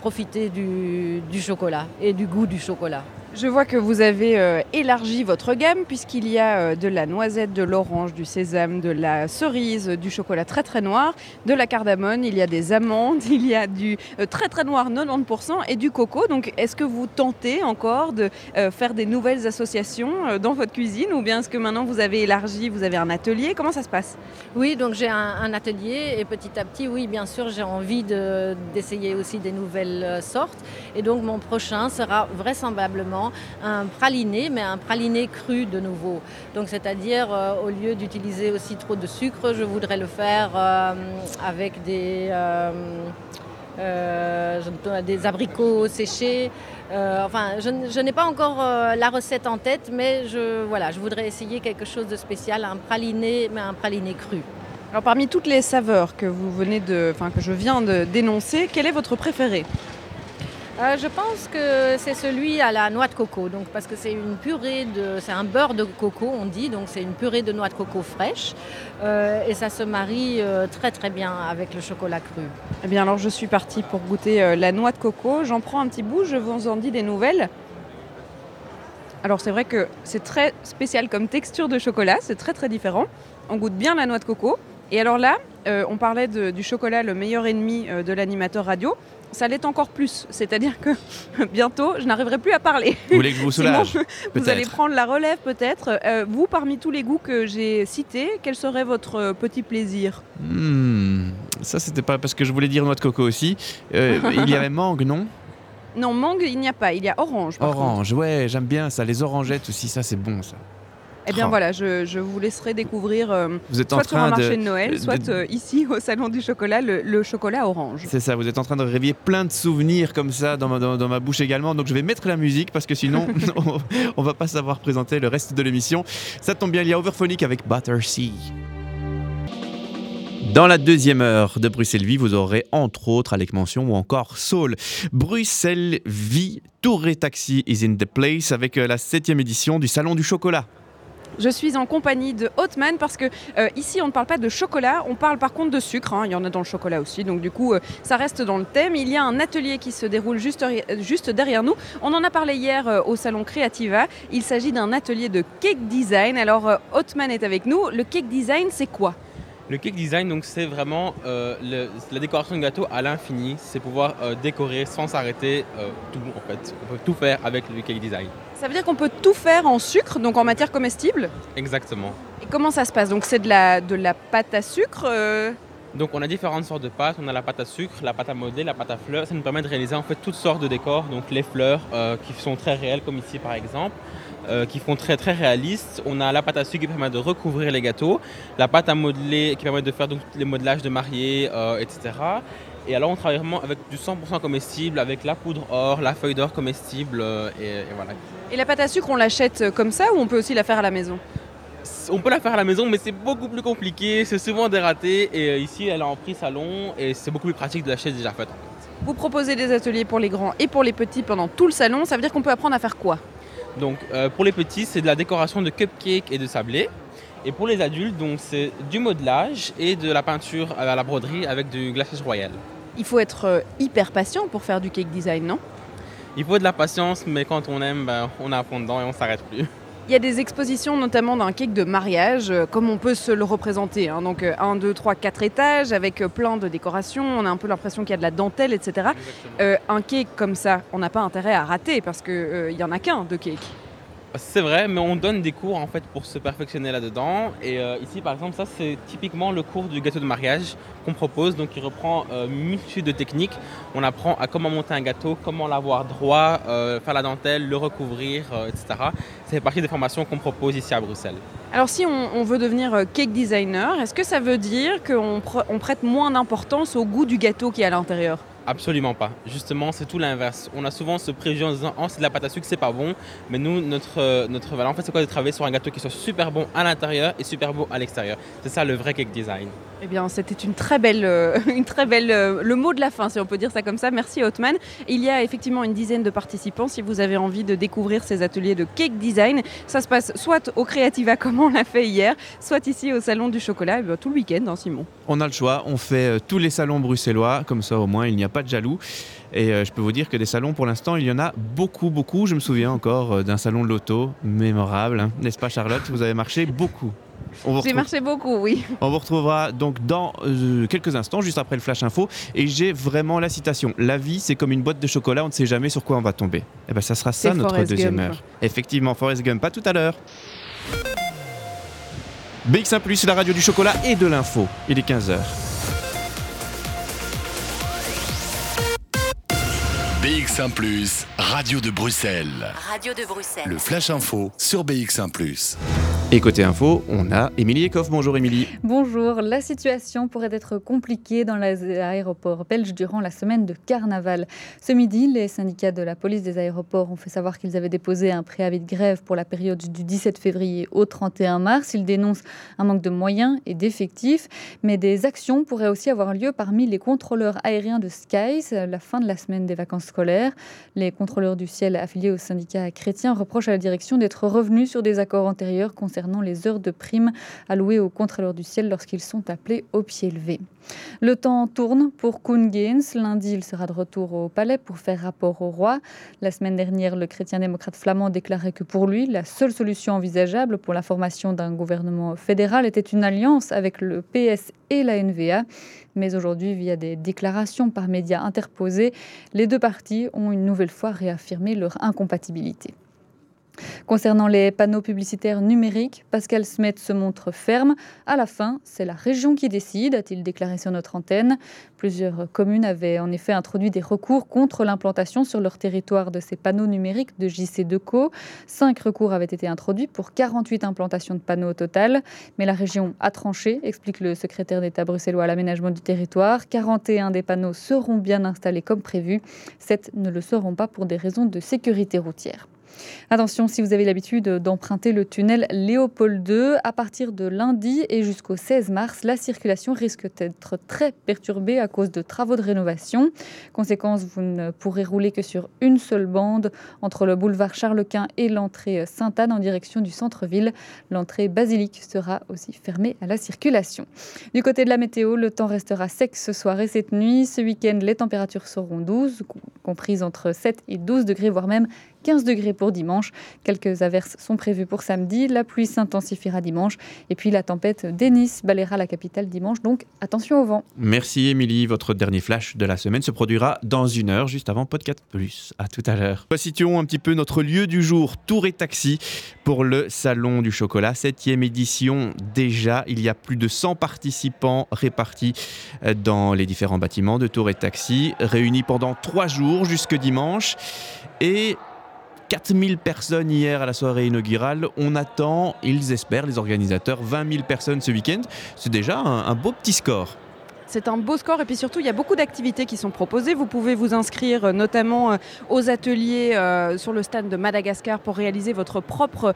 profiter du chocolat et du goût du chocolat. Je vois que vous avez euh, élargi votre gamme puisqu'il y a euh, de la noisette, de l'orange, du sésame, de la cerise, du chocolat très très noir, de la cardamone, il y a des amandes, [laughs] il y a du euh, très très noir 90% et du coco. Donc est-ce que vous tentez encore de faire des nouvelles associations dans votre cuisine ou bien est-ce que maintenant vous avez élargi, vous avez un atelier? Comment ça se passe? Oui, donc j'ai un, atelier et petit à petit, oui, bien sûr, j'ai envie de- d'essayer aussi des nouvelles sortes. Et donc mon prochain sera vraisemblablement un praliné, mais un praliné cru de nouveau. Donc c'est-à-dire, euh, au lieu d'utiliser aussi trop de sucre, je voudrais le faire euh, avec des... euh, des abricots séchés. Enfin, je, n'ai pas encore la recette en tête, mais je, voilà, je voudrais essayer quelque chose de spécial, un praliné, mais un praliné cru. Alors parmi toutes les saveurs que vous venez de, enfin que je viens de dénoncer, quel est votre préféré Euh, je pense que c'est celui à la noix de coco, donc parce que c'est une purée de, c'est un beurre de coco, on dit, donc c'est une purée de noix de coco fraîche, euh, et ça se marie euh, très très bien avec le chocolat cru. Eh bien alors je suis partie pour goûter la noix de coco. J'en prends un petit bout, je vous en dis des nouvelles. Alors c'est vrai que c'est très spécial comme texture de chocolat, c'est très très différent. On goûte bien la noix de coco Et alors là, on parlait du chocolat, le meilleur ennemi de l'animateur radio. Ça l'est encore plus. C'est-à-dire que [laughs] bientôt, je n'arriverai plus à parler. Vous voulez que je vous soulage Vous allez prendre la relève peut-être. Euh, vous, parmi tous les goûts que j'ai cités, quel serait votre euh, petit plaisir? Hmm, Ça, c'était pas parce que je voulais dire noix de coco aussi. Euh, [laughs] il y avait mangue, non? Non, mangue, il n'y a pas. Il y a orange. par contre. Orange, ouais, j'aime bien ça. Les orangettes aussi, ça, c'est bon, ça. Eh bien Oh. voilà, je, je vous laisserai découvrir euh, Vous êtes en soit sur un marché de. de Noël, de- soit euh, ici au salon du chocolat, le, le chocolat orange. C'est ça, vous êtes en train de réveiller plein de souvenirs comme ça dans ma, dans, dans ma bouche également. Donc je vais mettre la musique parce que sinon [laughs] [laughs] on, on va pas savoir présenter le reste de l'émission. Ça tombe bien, il y a Overphonic avec Battersea. Dans la deuxième heure de Bruxelles Vie, vous aurez entre autres Alec Mention ou encore Soul. Bruxelles Vie, Touré Taxi is in the place avec euh, la septième édition du Salon du Chocolat. Je suis en compagnie de Hotman parce que euh, ici on ne parle pas de chocolat, on parle par contre de sucre. hein. Il y en a dans le chocolat aussi, donc du coup euh, ça reste dans le thème. Il y a un atelier qui se déroule juste, juste derrière nous. On en a parlé hier euh, au salon Creativa. Il s'agit d'un atelier de cake design. Alors euh, Hotman est avec nous. Le cake design, c'est quoi? Le cake design, donc c'est vraiment euh, le- la décoration de gâteau à l'infini. C'est pouvoir euh, décorer sans s'arrêter euh, tout en fait. On peut tout faire avec le cake design. Ça veut dire qu'on peut tout faire en sucre, donc en matière comestible? Exactement. Et comment ça se passe? Donc c'est de la, de la pâte à sucre Donc on a différentes sortes de pâtes. On a la pâte à sucre, la pâte à modeler, la pâte à fleurs. Ça nous permet de réaliser en fait toutes sortes de décors. Donc les fleurs qui sont très réelles comme ici par exemple. Euh, qui font très très réalistes. On a la pâte à sucre qui permet de recouvrir les gâteaux, la pâte à modeler qui permet de faire donc les modelages de mariés, euh, etc. Et alors on travaille vraiment avec du 100% comestible, avec la poudre or, la feuille d'or comestible, euh, et, et voilà. Et la pâte à sucre, on l'achète comme ça ou on peut aussi la faire à la maison? On peut la faire à la maison, mais c'est beaucoup plus compliqué, c'est souvent des ratés. Et ici, elle est en prix salon, et c'est beaucoup plus pratique de l'acheter déjà faite. Vous proposez des ateliers pour les grands et pour les petits pendant tout le salon. Ça veut dire qu'on peut apprendre à faire quoi? Donc euh, pour les petits, c'est de la décoration de cupcakes et de sablés. Et pour les adultes, donc c'est du modelage et de la peinture à la broderie avec du glaçage royal. Il faut être euh, hyper patient pour faire du cake design, non? Il faut de la patience, mais quand on aime, ben, on fond dedans et on s'arrête plus. Il y a des expositions notamment d'un cake de mariage, euh, comme on peut se le représenter. hein. Donc 1, 2, 3, 4 étages avec euh, plein de décorations. On a un peu l'impression qu'il y a de la dentelle, etc. Euh, un cake comme ça, on n'a pas intérêt à rater parce qu'il n'y en a qu'un de cake. C'est vrai, mais on donne des cours en fait pour se perfectionner là-dedans. Et euh, ici, par exemple, ça c'est typiquement le cours du gâteau de mariage qu'on propose. Donc, il reprend euh, multitude de techniques. On apprend à comment monter un gâteau, comment l'avoir droit, euh, faire la dentelle, le recouvrir, euh, etc. Fait partie des formations qu'on propose ici à Bruxelles. Alors si on, veut devenir cake designer, est-ce que ça veut dire qu'on pr- on prête moins d'importance au goût du gâteau qui est à l'intérieur? Absolument pas. Justement, c'est tout l'inverse. On a souvent ce préjugé en disant Oh, c'est de la pâte à sucre, c'est pas bon. Mais nous, notre, euh, notre valeur, en fait, c'est quoi de travailler sur un gâteau qui soit super bon à l'intérieur et super beau à l'extérieur? C'est ça le vrai cake design. Eh bien, c'était une très belle, euh, [laughs] une très belle, euh, le mot de la fin, si on peut dire ça comme ça. Merci Hotman. Il y a effectivement une dizaine de participants. Si vous avez envie de découvrir ces ateliers de cake design, ça se passe soit au Creativa comme on l'a fait hier, soit ici au salon du chocolat, eh bien, tout le week-end, hein, Simon. On a le choix, on fait euh, tous les salons bruxellois, comme ça au moins il n'y a pas de jaloux. Et euh, je peux vous dire que des salons pour l'instant il y en a beaucoup, beaucoup. Je me souviens encore euh, d'un salon de l'auto, mémorable, hein. n'est-ce pas Charlotte? Vous avez marché beaucoup. J'ai marché beaucoup, oui. on vous retrouvera donc dans euh, quelques instants, juste après le Flash Info. Et j'ai vraiment la citation. La vie, c'est comme une boîte de chocolat, on ne sait jamais sur quoi on va tomber. Et ben ça sera ça notre Forrest deuxième Gump. heure. Effectivement, Forrest Gump, pas tout à l'heure. BX1 Plus, la radio du chocolat et de l'info. Il est 15h. BX1 ⁇ Radio de Bruxelles. Radio de Bruxelles. Le Flash Info sur BX1 ⁇ Et côté info, on a Émilie Ekoff. Bonjour Émilie. Bonjour, la situation pourrait être compliquée dans les aéroports belges durant la semaine de carnaval. Ce midi, les syndicats de la police des aéroports ont fait savoir qu'ils avaient déposé un préavis de grève pour la période du 17 février au 31 mars. Ils dénoncent un manque de moyens et d'effectifs, mais des actions pourraient aussi avoir lieu parmi les contrôleurs aériens de Skies, la fin de la semaine des vacances scolaires. Les contrôleurs contrôleurs du ciel affiliés au syndicat chrétien reprochent à la direction d'être revenu sur des accords antérieurs concernant les heures de prime allouées aux contrôleurs du ciel lorsqu'ils sont appelés au pied levé. Le temps tourne pour Kuhn Gaines. Lundi, il sera de retour au palais pour faire rapport au roi. La semaine dernière, le chrétien démocrate flamand déclarait que pour lui, la seule solution envisageable pour la formation d'un gouvernement fédéral était une alliance avec le PS et la NVA. Mais aujourd'hui, via des déclarations par médias interposés, les deux partis ont une nouvelle fois réaffirmé leur incompatibilité. Concernant les panneaux publicitaires numériques, Pascal Smet se montre ferme. À la fin, c'est la région qui décide, a-t-il déclaré sur notre antenne. Plusieurs communes avaient en effet introduit des recours contre l'implantation sur leur territoire de ces panneaux numériques de JC2Co. Cinq recours avaient été introduits pour 48 implantations de panneaux au total. Mais la région a tranché, explique le secrétaire d'État bruxellois à l'aménagement du territoire. 41 des panneaux seront bien installés comme prévu. 7 ne le seront pas pour des raisons de sécurité routière. Attention, si vous avez l'habitude d'emprunter le tunnel Léopold II, à partir de lundi et jusqu'au 16 mars, la circulation risque d'être très perturbée à cause de travaux de rénovation. Conséquence, vous ne pourrez rouler que sur une seule bande entre le boulevard Charles-Quint et l'entrée Sainte-Anne en direction du centre-ville. L'entrée basilique sera aussi fermée à la circulation. Du côté de la météo, le temps restera sec ce soir et cette nuit. Ce week-end, les températures seront 12, comprises entre 7 et 12 degrés, voire même 15 degrés pour dimanche. Quelques averses sont prévues pour samedi. La pluie s'intensifiera dimanche. Et puis la tempête Denis balayera la capitale dimanche. Donc attention au vent. Merci Émilie. Votre dernier flash de la semaine se produira dans une heure, juste avant Podcast Plus. À tout à l'heure. Situons un petit peu notre lieu du jour, Tour et Taxi, pour le Salon du Chocolat. Septième édition déjà. Il y a plus de 100 participants répartis dans les différents bâtiments de Tour et Taxi, réunis pendant trois jours jusque dimanche. Et 4000 personnes hier à la soirée inaugurale. On attend, ils espèrent, les organisateurs, 20 000 personnes ce week-end. C'est déjà un, un beau petit score. C'est un beau score et puis surtout il y a beaucoup d'activités qui sont proposées. Vous pouvez vous inscrire euh, notamment euh, aux ateliers euh, sur le stand de Madagascar pour réaliser votre propre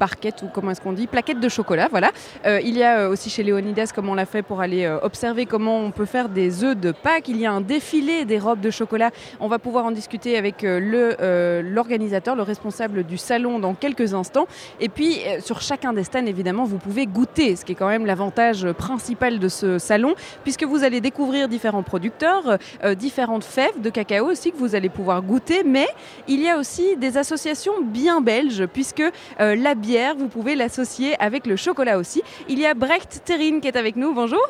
barquette ou comment est-ce qu'on dit plaquette de chocolat. Voilà. il y a aussi chez Léonidas comme on l'a fait pour aller observer comment on peut faire des œufs de Pâques. Il y a un défilé des robes de chocolat. On va pouvoir en discuter avec le l'organisateur, le responsable du salon dans quelques instants. Et puis sur chacun des stands évidemment vous pouvez goûter, ce qui est quand même l'avantage principal de ce salon vous allez découvrir différents producteurs, euh, différentes fèves de cacao aussi que vous allez pouvoir goûter, mais il y a aussi des associations bien belges, puisque euh, la bière, vous pouvez l'associer avec le chocolat aussi. Il y a Brecht Terrine qui est avec nous, bonjour.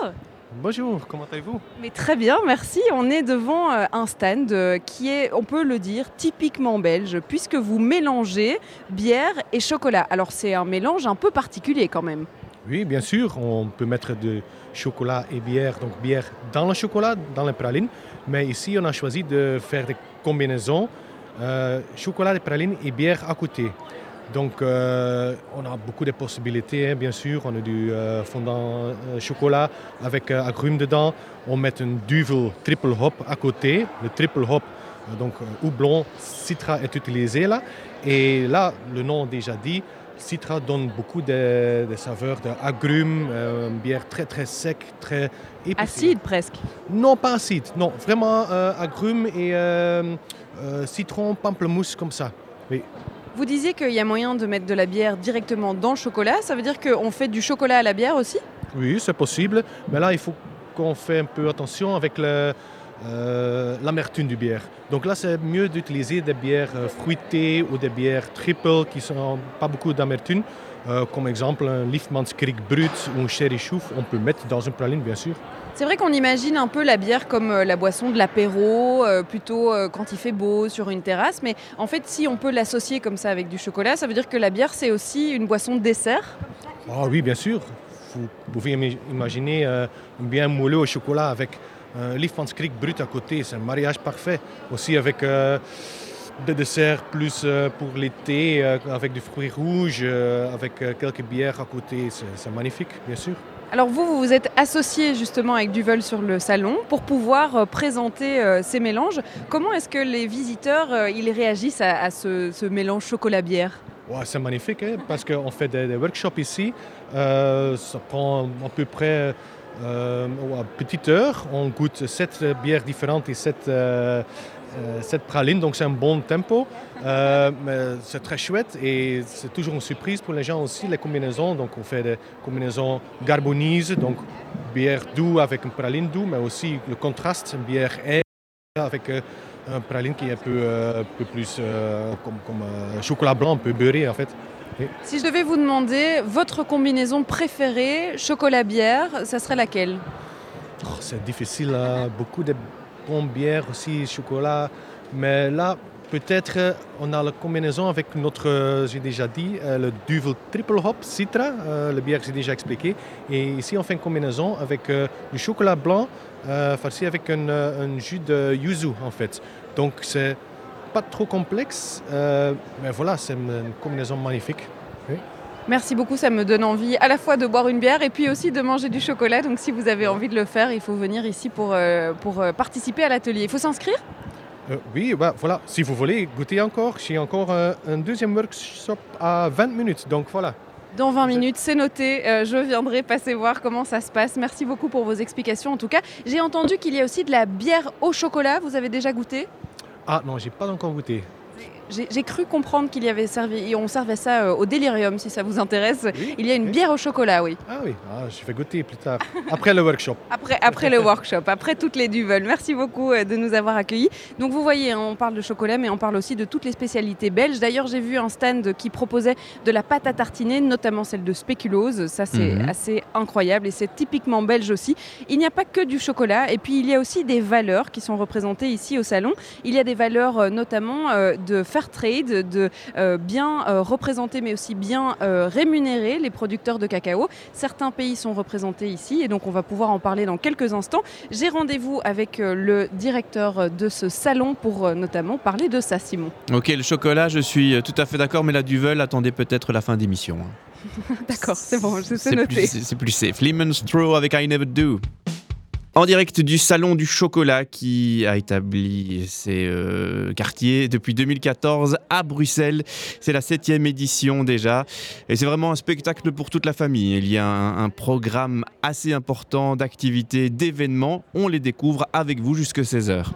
Bonjour, comment allez-vous? Mais très bien, merci. On est devant euh, un stand qui est, on peut le dire, typiquement belge, puisque vous mélangez bière et chocolat. Alors c'est un mélange un peu particulier quand même. Oui, bien sûr, on peut mettre de chocolat et bière, donc bière dans le chocolat, dans les pralines. Mais ici, on a choisi de faire des combinaisons euh, chocolat et pralines et bière à côté. Donc, euh, on a beaucoup de possibilités, hein, bien sûr. On a du euh, fondant chocolat avec agrumes dedans. On met un duvel triple hop à côté. Le triple hop, donc houblon, citra est utilisé là. Et là, le nom déjà dit, Citra donne beaucoup de, saveurs d'agrumes, euh, une bière très très sec, très épicée. Acide presque Non, pas acide, non, vraiment euh, agrumes et euh, citron, pamplemousse comme ça. Oui. Vous disiez qu'il y a moyen de mettre de la bière directement dans le chocolat, ça veut dire qu'on fait du chocolat à la bière aussi? Oui, c'est possible, mais là il faut qu'on fait un peu attention avec le, euh, l'amertume du bière. Donc là, c'est mieux d'utiliser des bières euh, fruitées ou des bières triple qui n'ont pas beaucoup d'amertume. Euh, comme exemple, un Liefmans Creek Brut ou un Sherry Chouf, on peut mettre dans une praline, bien sûr. C'est vrai qu'on imagine un peu la bière comme la boisson de l'apéro, plutôt quand il fait beau sur une terrasse. Mais en fait, si on peut l'associer comme ça avec du chocolat, ça veut dire que la bière, c'est aussi une boisson de dessert? Ah oui, bien sûr. Vous pouvez imaginer un bien moelleux au chocolat avec Creek brut à côté, c'est un mariage parfait. Aussi avec euh, des desserts plus euh, pour l'été, euh, avec des fruits rouges, avec quelques bières à côté. C'est magnifique, bien sûr. Alors vous, vous vous êtes associé justement avec Duvel sur le salon pour pouvoir présenter ces mélanges. Comment est-ce que les visiteurs ils réagissent à, ce, mélange chocolat-bière ouais, C'est magnifique hein, parce qu'on fait des, des, workshops ici. ça prend à peu près euh, à petite heure, on goûte sept bières différentes et sept euh, euh, cette praline, donc c'est un bon tempo. Euh, c'est très chouette et c'est toujours une surprise pour les gens aussi, les combinaisons. Donc on fait des combinaisons garbonise, donc bière doux avec une praline doux, mais aussi le contraste, une bière aigre avec euh, un praline qui est un peu, euh, plus euh, comme, euh, chocolat blanc, un peu beurré en fait. Si je devais vous demander votre combinaison préférée, chocolat-bière, ça serait laquelle? Oh, c'est difficile, hein. beaucoup de bonnes bières aussi, chocolat. Mais là, peut-être on a la combinaison avec notre, euh, j'ai déjà dit, euh, le Duvel Triple Hop Citra, euh, le bière que j'ai déjà expliqué. Et ici, on fait une combinaison avec euh, du chocolat blanc euh, farci avec un, un jus de yuzu en fait. Donc c'est pas trop complexe, euh, mais voilà, c'est une, une combinaison magnifique. Oui. Merci beaucoup, ça me donne envie à la fois de boire une bière et puis aussi de manger du chocolat. Donc si vous avez envie de le faire, il faut venir ici pour, euh, pour euh, participer à l'atelier. Il faut s'inscrire? Euh, oui, bah, voilà, si vous voulez goûter encore, j'ai encore euh, un deuxième workshop à 20 minutes, donc voilà. Dans 20 minutes, c'est noté. Euh, je viendrai passer voir comment ça se passe. Merci beaucoup pour vos explications. En tout cas, j'ai entendu qu'il y a aussi de la bière au chocolat. Vous avez déjà goûté? Ah non, j'ai pas encore goûté. J'ai cru comprendre qu'il y avait servi, on servait ça euh, au délirium, si ça vous intéresse. Il y a une bière au chocolat, oui. Ah oui, ah, je vais goûter plus tard, après le workshop. [laughs] Après, après le workshop, après toutes les duvels. Merci beaucoup euh, de nous avoir accueillis. Donc vous voyez, hein, on parle de chocolat, mais on parle aussi de toutes les spécialités belges. D'ailleurs, j'ai vu un stand qui proposait de la pâte à tartiner, notamment celle de spéculose. Ça, c'est Mhm. assez incroyable et c'est typiquement belge aussi. Il n'y a pas que du chocolat, et puis il y a aussi des valeurs qui sont représentées ici au salon. Il y a des valeurs euh, notamment de fair trade, de euh, bien euh, représenter, mais aussi bien euh, rémunérer les producteurs de cacao. Certains pays sont représentés ici, et donc on va pouvoir en parler dans quelques instants. J'ai rendez-vous avec le directeur de ce salon pour notamment parler de ça, Simon. Ok, le chocolat, je suis tout à fait d'accord, mais la duvel, attendez peut-être la fin d'émission. hein. [laughs] D'accord, c'est bon, je sais noter. c'est plus safe. Lemon Straw avec I Never Do. En direct du Salon du Chocolat qui a établi ses euh, quartiers depuis 2014 à Bruxelles. C'est la septième édition déjà. Et c'est vraiment un spectacle pour toute la famille. Il y a un, programme assez important d'activités, d'événements. On les découvre avec vous jusque 16h.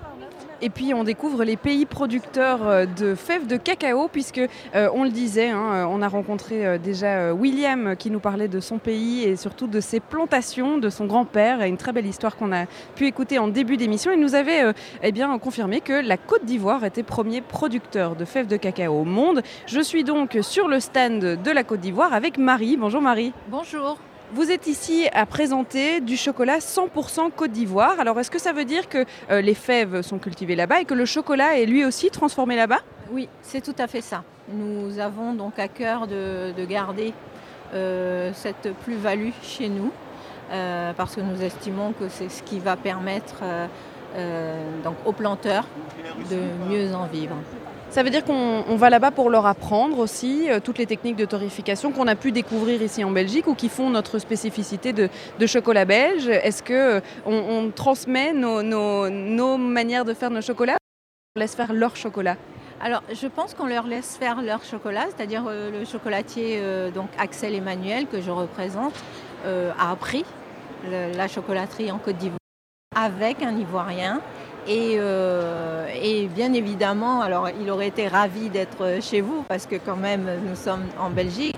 Et puis on découvre les pays producteurs euh, de fèves de cacao, puisque euh, on le disait, hein, euh, on a rencontré déjà William qui nous parlait de son pays et surtout de ses plantations, de son grand-père, une très belle histoire qu'on a pu écouter en début d'émission. Il nous avait eh bien, confirmé que la Côte d'Ivoire était premier producteur de fèves de cacao au monde. Je suis donc sur le stand de la Côte d'Ivoire avec Marie. Bonjour Marie. Bonjour. Vous êtes ici à présenter du chocolat 100% Côte d'Ivoire. Alors est-ce que ça veut dire que euh, les fèves sont cultivées là-bas et que le chocolat est lui aussi transformé là-bas? Oui, c'est tout à fait ça. Nous avons donc à cœur de, de garder euh, cette plus-value chez nous euh, parce que nous estimons que c'est ce qui va permettre donc aux planteurs de mieux en vivre. Ça veut dire qu'on on va là-bas pour leur apprendre aussi euh, toutes les techniques de torréfication qu'on a pu découvrir ici en Belgique ou qui font notre spécificité de, chocolat belge. Est-ce que euh, on, transmet nos, manières de faire nos chocolats On laisse faire leur chocolat? Alors, je pense qu'on leur laisse faire leur chocolat, c'est-à-dire euh, le chocolatier donc Axel Emmanuel que je représente a appris la chocolaterie en Côte d'Ivoire avec un Ivoirien. Et, euh, et bien évidemment, alors il aurait été ravi d'être chez vous parce que quand même nous sommes en Belgique.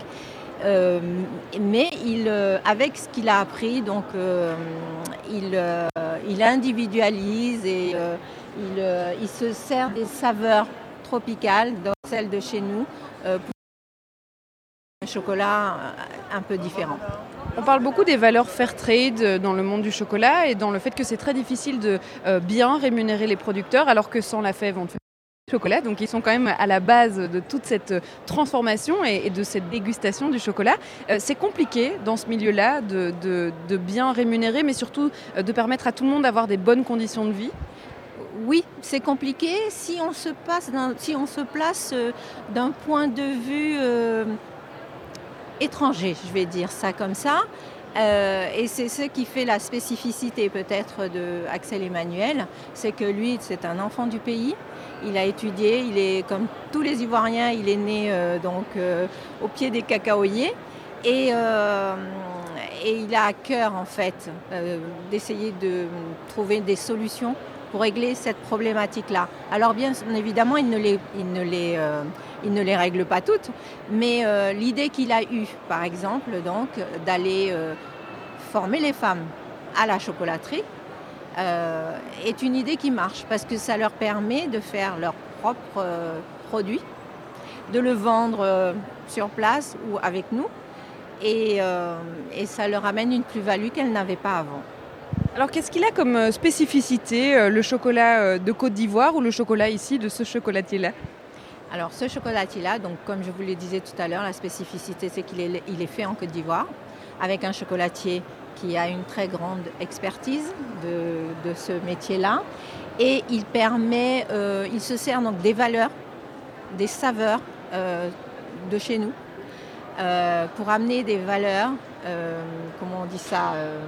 Euh, mais il, euh, avec ce qu'il a appris, donc il, individualise et il, se sert des saveurs tropicales, donc celles de chez nous, pour un chocolat un peu différent. On parle beaucoup des valeurs fair trade euh, dans le monde du chocolat et dans le fait que c'est très difficile de euh, bien rémunérer les producteurs alors que sans la fève on ne fait pas de chocolat. Donc ils sont quand même à la base de toute cette euh, transformation et, de cette dégustation du chocolat. C'est compliqué dans ce milieu-là de, bien rémunérer mais surtout de permettre à tout le monde d'avoir des bonnes conditions de vie. Oui, c'est compliqué si on se, place d'un point de vue étranger, je vais dire ça comme ça. Euh, et c'est ce qui fait la spécificité peut-être de Axel Emmanuel, c'est que lui, c'est un enfant du pays. Il a étudié, il est comme tous les Ivoiriens, il est né euh, donc euh, au pied des cacaoyers. Et, et il a à cœur en fait d'essayer de trouver des solutions pour régler cette problématique-là. Alors bien évidemment, il ne les, il ne les, il ne les règle pas toutes, mais euh, l'idée qu'il a eue, par exemple, donc, d'aller euh, former les femmes à la chocolaterie, euh, est une idée qui marche parce que ça leur permet de faire leur propre produit, de le vendre sur place ou avec nous, et, ça leur amène une plus-value qu'elles n'avaient pas avant. Alors qu'est-ce qu'il a comme spécificité, le chocolat de Côte d'Ivoire ou le chocolat ici de ce chocolatier-là? Alors ce chocolatier-là, donc comme je vous le disais tout à l'heure, la spécificité c'est qu'il est, il est fait en Côte d'Ivoire avec un chocolatier qui a une très grande expertise de, de ce métier-là. Et il permet, euh, il se sert donc des valeurs, des saveurs euh, de chez nous euh, pour amener des valeurs, comment on dit ça euh,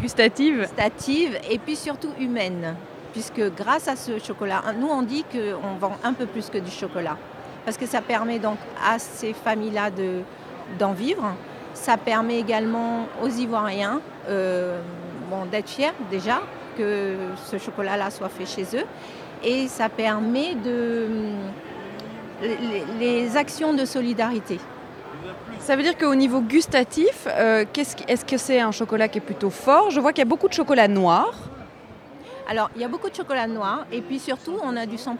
Gustative Gustative et puis surtout humaines puisque grâce à ce chocolat, nous on dit qu'on vend un peu plus que du chocolat, parce que ça permet donc à ces familles-là de, d'en vivre. Ça permet également aux Ivoiriens euh, bon, d'être fiers déjà que ce chocolat-là soit fait chez eux, et ça permet de les, actions de solidarité. Ça veut dire qu'au niveau gustatif, euh, qui- est-ce que c'est un chocolat qui est plutôt fort? Je vois qu'il y a beaucoup de chocolat noir. Alors, il y a beaucoup de chocolat noir et puis surtout, on a du 100%.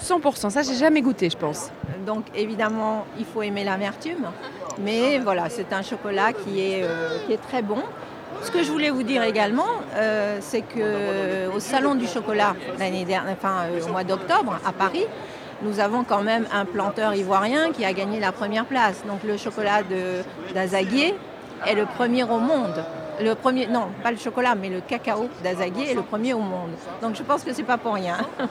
100%, ça j'ai jamais goûté, je pense. Donc, évidemment, il faut aimer l'amertume, mais voilà, c'est un chocolat qui est, euh, qui est très bon. Ce que je voulais vous dire également, euh, c'est que au salon du chocolat l'année dernière, enfin euh, au mois d'octobre à Paris, nous avons quand même un planteur ivoirien qui a gagné la première place. Donc le chocolat d'Azaguier est le premier au monde. Le premier, non, pas le chocolat, mais le cacao d'Azaguier est le premier au monde. Donc je pense que c'est pas pour rien. [laughs]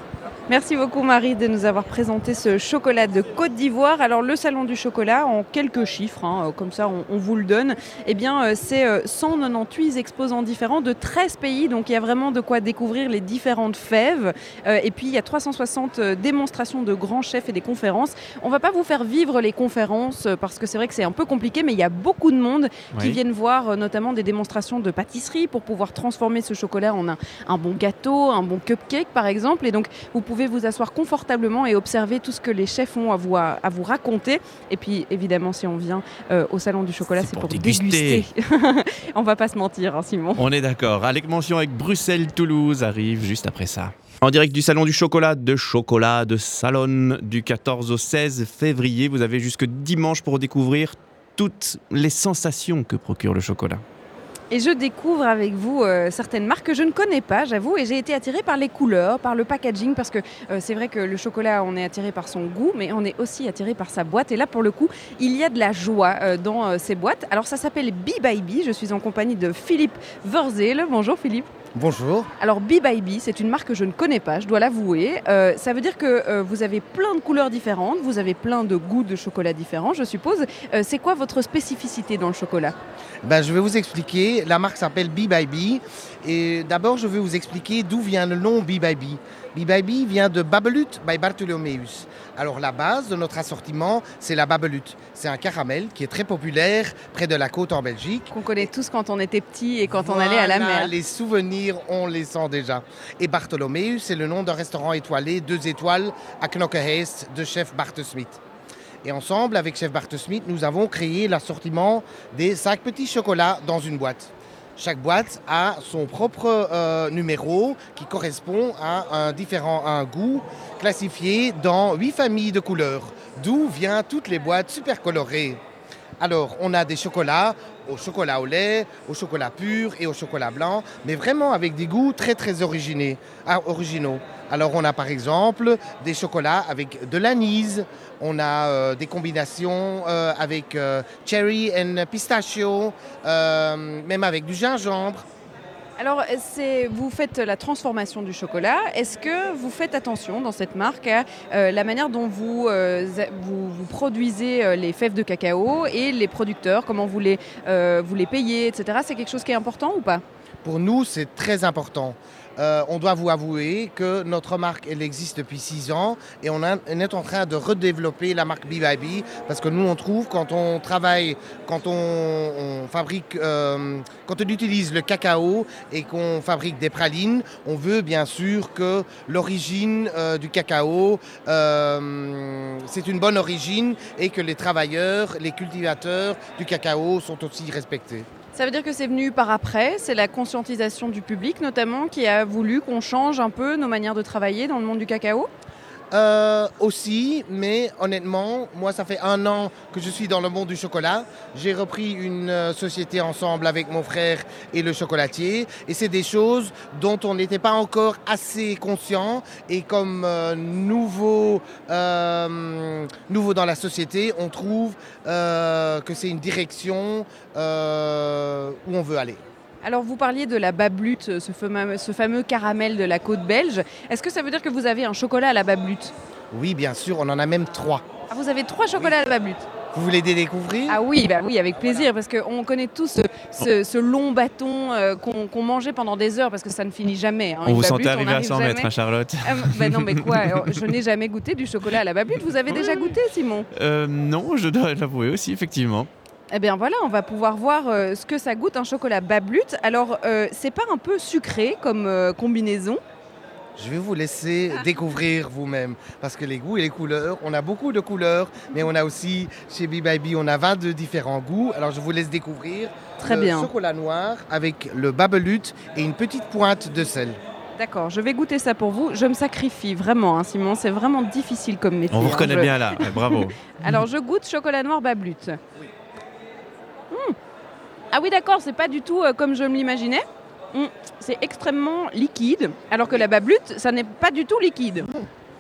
Merci beaucoup Marie de nous avoir présenté ce chocolat de Côte d'Ivoire. Alors le salon du chocolat, en quelques chiffres, hein, euh, comme ça on, on vous le donne, eh bien euh, c'est euh, 198 exposants différents de 13 pays, donc il y a vraiment de quoi découvrir les différentes fèves. Euh, et puis il y a 360 euh, démonstrations de grands chefs et des conférences. On va pas vous faire vivre les conférences euh, parce que c'est vrai que c'est un peu compliqué, mais il y a beaucoup de monde qui viennent voir euh, notamment des démonstrations de pâtisserie pour pouvoir transformer ce chocolat en un, un bon gâteau, un bon cupcake par exemple. Et donc vous pouvez vous asseoir confortablement et observer tout ce que les chefs ont à vous, à, à vous raconter. Et puis évidemment, si on vient euh, au salon du chocolat, c'est pour, déguster. déguster. [laughs] on va pas se mentir, hein, Simon. On est d'accord. Alec Mention avec Bruxelles-Toulouse arrive juste après ça. En direct du Salon du Chocolat, de Chocolat de Salon, du 14 au 16 février. Vous avez jusque dimanche pour découvrir toutes les sensations que procure le chocolat. Et je découvre avec vous euh, certaines marques que je ne connais pas, j'avoue, et j'ai été attirée par les couleurs, par le packaging, parce que euh, c'est vrai que le chocolat, on est attiré par son goût, mais on est aussi attiré par sa boîte. Et là, pour le coup, il y a de la joie euh, dans ces boîtes. Alors, ça s'appelle Bee by. Je suis en compagnie de Philippe Verzel. Bonjour Philippe. Bonjour. Alors Bee by Bee, c'est une marque que je ne connais pas, je dois l'avouer. Euh, ça veut dire que euh, vous avez plein de couleurs différentes, vous avez plein de goûts de chocolat différents, je suppose. Euh, c'est quoi votre spécificité dans le chocolat? Ben, je vais vous expliquer. La marque s'appelle Bee by Bee. Et d'abord, je vais vous expliquer d'où vient le nom Bee by Bee. Bee by Bee vient de Babelut by Bartholomeus. Alors, la base de notre assortiment, c'est la Babelut. C'est un caramel qui est très populaire près de la côte en Belgique. Qu'on connaît tous quand on était petit et quand on allait à la mer. Les souvenirs, on les sent déjà. Et Bartholomeus, c'est le nom d'un restaurant étoilé, deux étoiles, à Knokkeheest, de chef Bart Smith. Et ensemble, avec chef Bart Smith, nous avons créé l'assortiment des cinq petits chocolats dans une boîte. Chaque boîte a son propre euh, numéro qui correspond à un différent un goût classifié dans huit familles de couleurs, d'où viennent toutes les boîtes super colorées. Alors, on a des chocolats au chocolat au lait, au chocolat pur et au chocolat blanc, mais vraiment avec des goûts très très ah, originaux. Alors, on a par exemple des chocolats avec de l'anis, on a euh, des combinations euh, avec euh, cherry and pistachio, même avec du gingembre. Alors, vous faites la transformation du chocolat. Est-ce que vous faites attention dans cette marque à euh, la manière dont vous, euh, produisez euh, les fèves de cacao et les producteurs, comment vous les payez, etc. C'est quelque chose qui est important ou pas? Pour nous, c'est très important. Euh, on doit vous avouer que notre marque, elle existe depuis six ans et on, est en train de redévelopper la marque BYB parce que nous, on trouve quand on travaille, quand on, fabrique, euh, quand on utilise le cacao et qu'on fabrique des pralines, on veut bien sûr que l'origine euh, du cacao, c'est une bonne origine et que les travailleurs, les cultivateurs du cacao sont aussi respectés. Ça veut dire que c'est venu par après, c'est la conscientisation du public notamment qui a voulu qu'on change un peu nos manières de travailler dans le monde du cacao? Euh, aussi, mais honnêtement, moi, ça fait un an que je suis dans le monde du chocolat. J'ai repris une euh, société ensemble avec mon frère et le chocolatier, et c'est des choses dont on n'était pas encore assez conscient. Et comme euh, nouveau, dans la société, on trouve que c'est une direction où on veut aller. Alors vous parliez de la bablute, ce fameux, ce fameux caramel de la côte belge. Est-ce que ça veut dire que vous avez un chocolat à la bablute? Oui, bien sûr, on en a même trois. ah, Vous avez trois chocolats à la bablute? Vous voulez les découvrir? Ah oui, bah oui, avec plaisir, parce qu'on connaît tous ce, ce- ce long bâton euh, qu'on mangeait pendant des heures, parce que ça ne finit jamais. hein. On Une vous bablute, sentait arriver à n'arrive 100 mètres, hein, Charlotte Ah, bah non, mais quoi [laughs] alors, Je n'ai jamais goûté du chocolat à la bablute. Vous avez déjà goûté, Simon? Euh, Non, je dois l'avouer aussi, effectivement. Eh bien voilà, on va pouvoir voir euh, ce que ça goûte un chocolat bablute. Alors, euh, c'est pas un peu sucré comme euh, combinaison? Je vais vous laisser découvrir vous-même parce que les goûts et les couleurs, on a beaucoup de couleurs, mais on a aussi chez B-Baby, on a 22 différents goûts. Alors je vous laisse découvrir Très le bien. chocolat noir avec le babelute et une petite pointe de sel. D'accord, je vais goûter ça pour vous. Je me sacrifie vraiment, hein, Simon. C'est vraiment difficile comme métier. On vous hein. reconnaît Je- bien là, [laughs] bravo. Alors, je goûte chocolat noir bablute. Ah oui, d'accord, c'est pas du tout euh, comme je me l'imaginais. Hmm, C'est extrêmement liquide, alors que la bablute, ça n'est pas du tout liquide.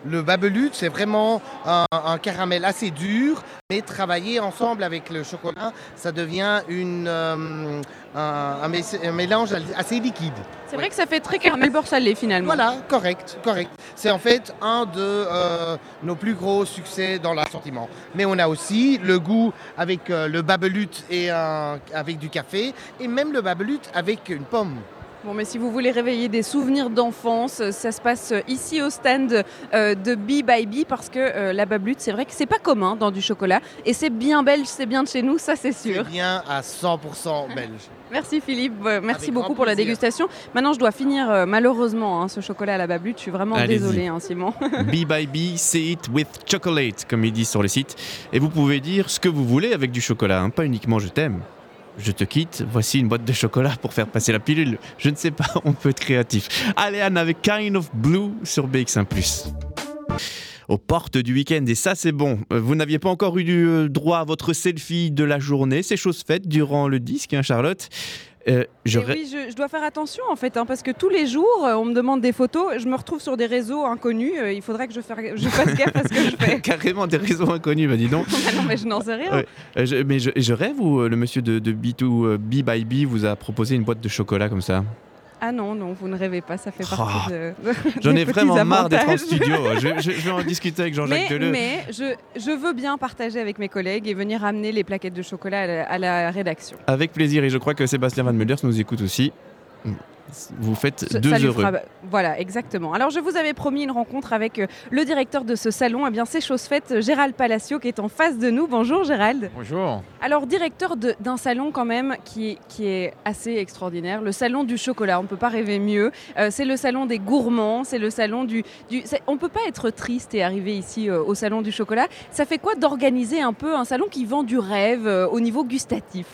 Le babelute, c'est vraiment un, un caramel assez dur, mais travaillé ensemble avec le chocolat, ça devient une, euh, un, un mé- un mélange assez liquide. C'est vrai que ça fait très caramel beurre salé finalement. Voilà, correct, correct. C'est en fait un de euh, nos plus gros succès dans l'assortiment. Mais on a aussi le goût avec euh, le babelute et avec du café, et même le babelute avec une pomme. Bon, mais si vous voulez réveiller des souvenirs d'enfance, euh, ça se passe euh, ici au stand euh, de Bee by Bee parce que euh, la bablute, c'est vrai que c'est pas commun dans du chocolat et c'est bien belge, c'est bien de chez nous, ça c'est sûr. C'est bien à 100% belge. [laughs] Merci Philippe, Euh, merci Avec beaucoup pour la dégustation. Maintenant, je dois finir euh, malheureusement hein, ce chocolat à la bablute. Je suis vraiment désolée, hein, Simon. [laughs] B by B, say it with chocolate, comme ils disent sur le site. Et vous pouvez dire ce que vous voulez avec du chocolat, hein, pas uniquement je t'aime. Je te quitte, voici une boîte de chocolat pour faire passer la pilule. Je ne sais pas, [laughs] on peut être créatif. Allez Anne avec Kind of Blue sur BX1 aux portes du week-end et ça c'est bon. Euh, Vous n'aviez pas encore eu euh, droit à votre selfie de la journée, c'est chose faite durant le disque, hein, Charlotte. Euh, je oui, je, je dois faire attention en fait, hein, parce que tous les jours, euh, on me demande des photos. Je me retrouve sur des réseaux inconnus. euh, il faudrait que je, fasse- [laughs] gaffe à ce que je fais. [laughs] Carrément des réseaux inconnus, bah dis donc. [laughs] Ah non, mais je n'en sais rien. Ouais. Euh, je- mais je, je rêve ou le monsieur de, de B2 euh, B by B vous a proposé une boîte de chocolat comme ça? Ah non, non, vous ne rêvez pas, ça fait partie Oh, [laughs] de. J'en ai vraiment marre d'être en studio. [laughs] Je, je- je vais en discuter avec Jean-Jacques Mais, Deleu. mais je, je veux bien partager avec mes collègues et venir amener les plaquettes de chocolat à la, à la rédaction. Avec plaisir et je crois que Sébastien Van Mulders nous écoute aussi. Vous faites deux heureux. fera- Voilà, exactement. Alors, je vous avais promis une rencontre avec euh, le directeur de ce salon. Eh bien, c'est chose faite, Gérald Palacio, qui est en face de nous. Bonjour, Gérald. Bonjour. Alors, directeur d'un salon quand même qui est, qui est assez extraordinaire, le salon du chocolat. On ne peut pas rêver mieux. Euh, c'est le salon des gourmands, c'est le salon du... on ne peut pas être triste et arriver ici euh, au salon du chocolat. Ça fait quoi d'organiser un peu un salon qui vend du rêve euh, au niveau gustatif?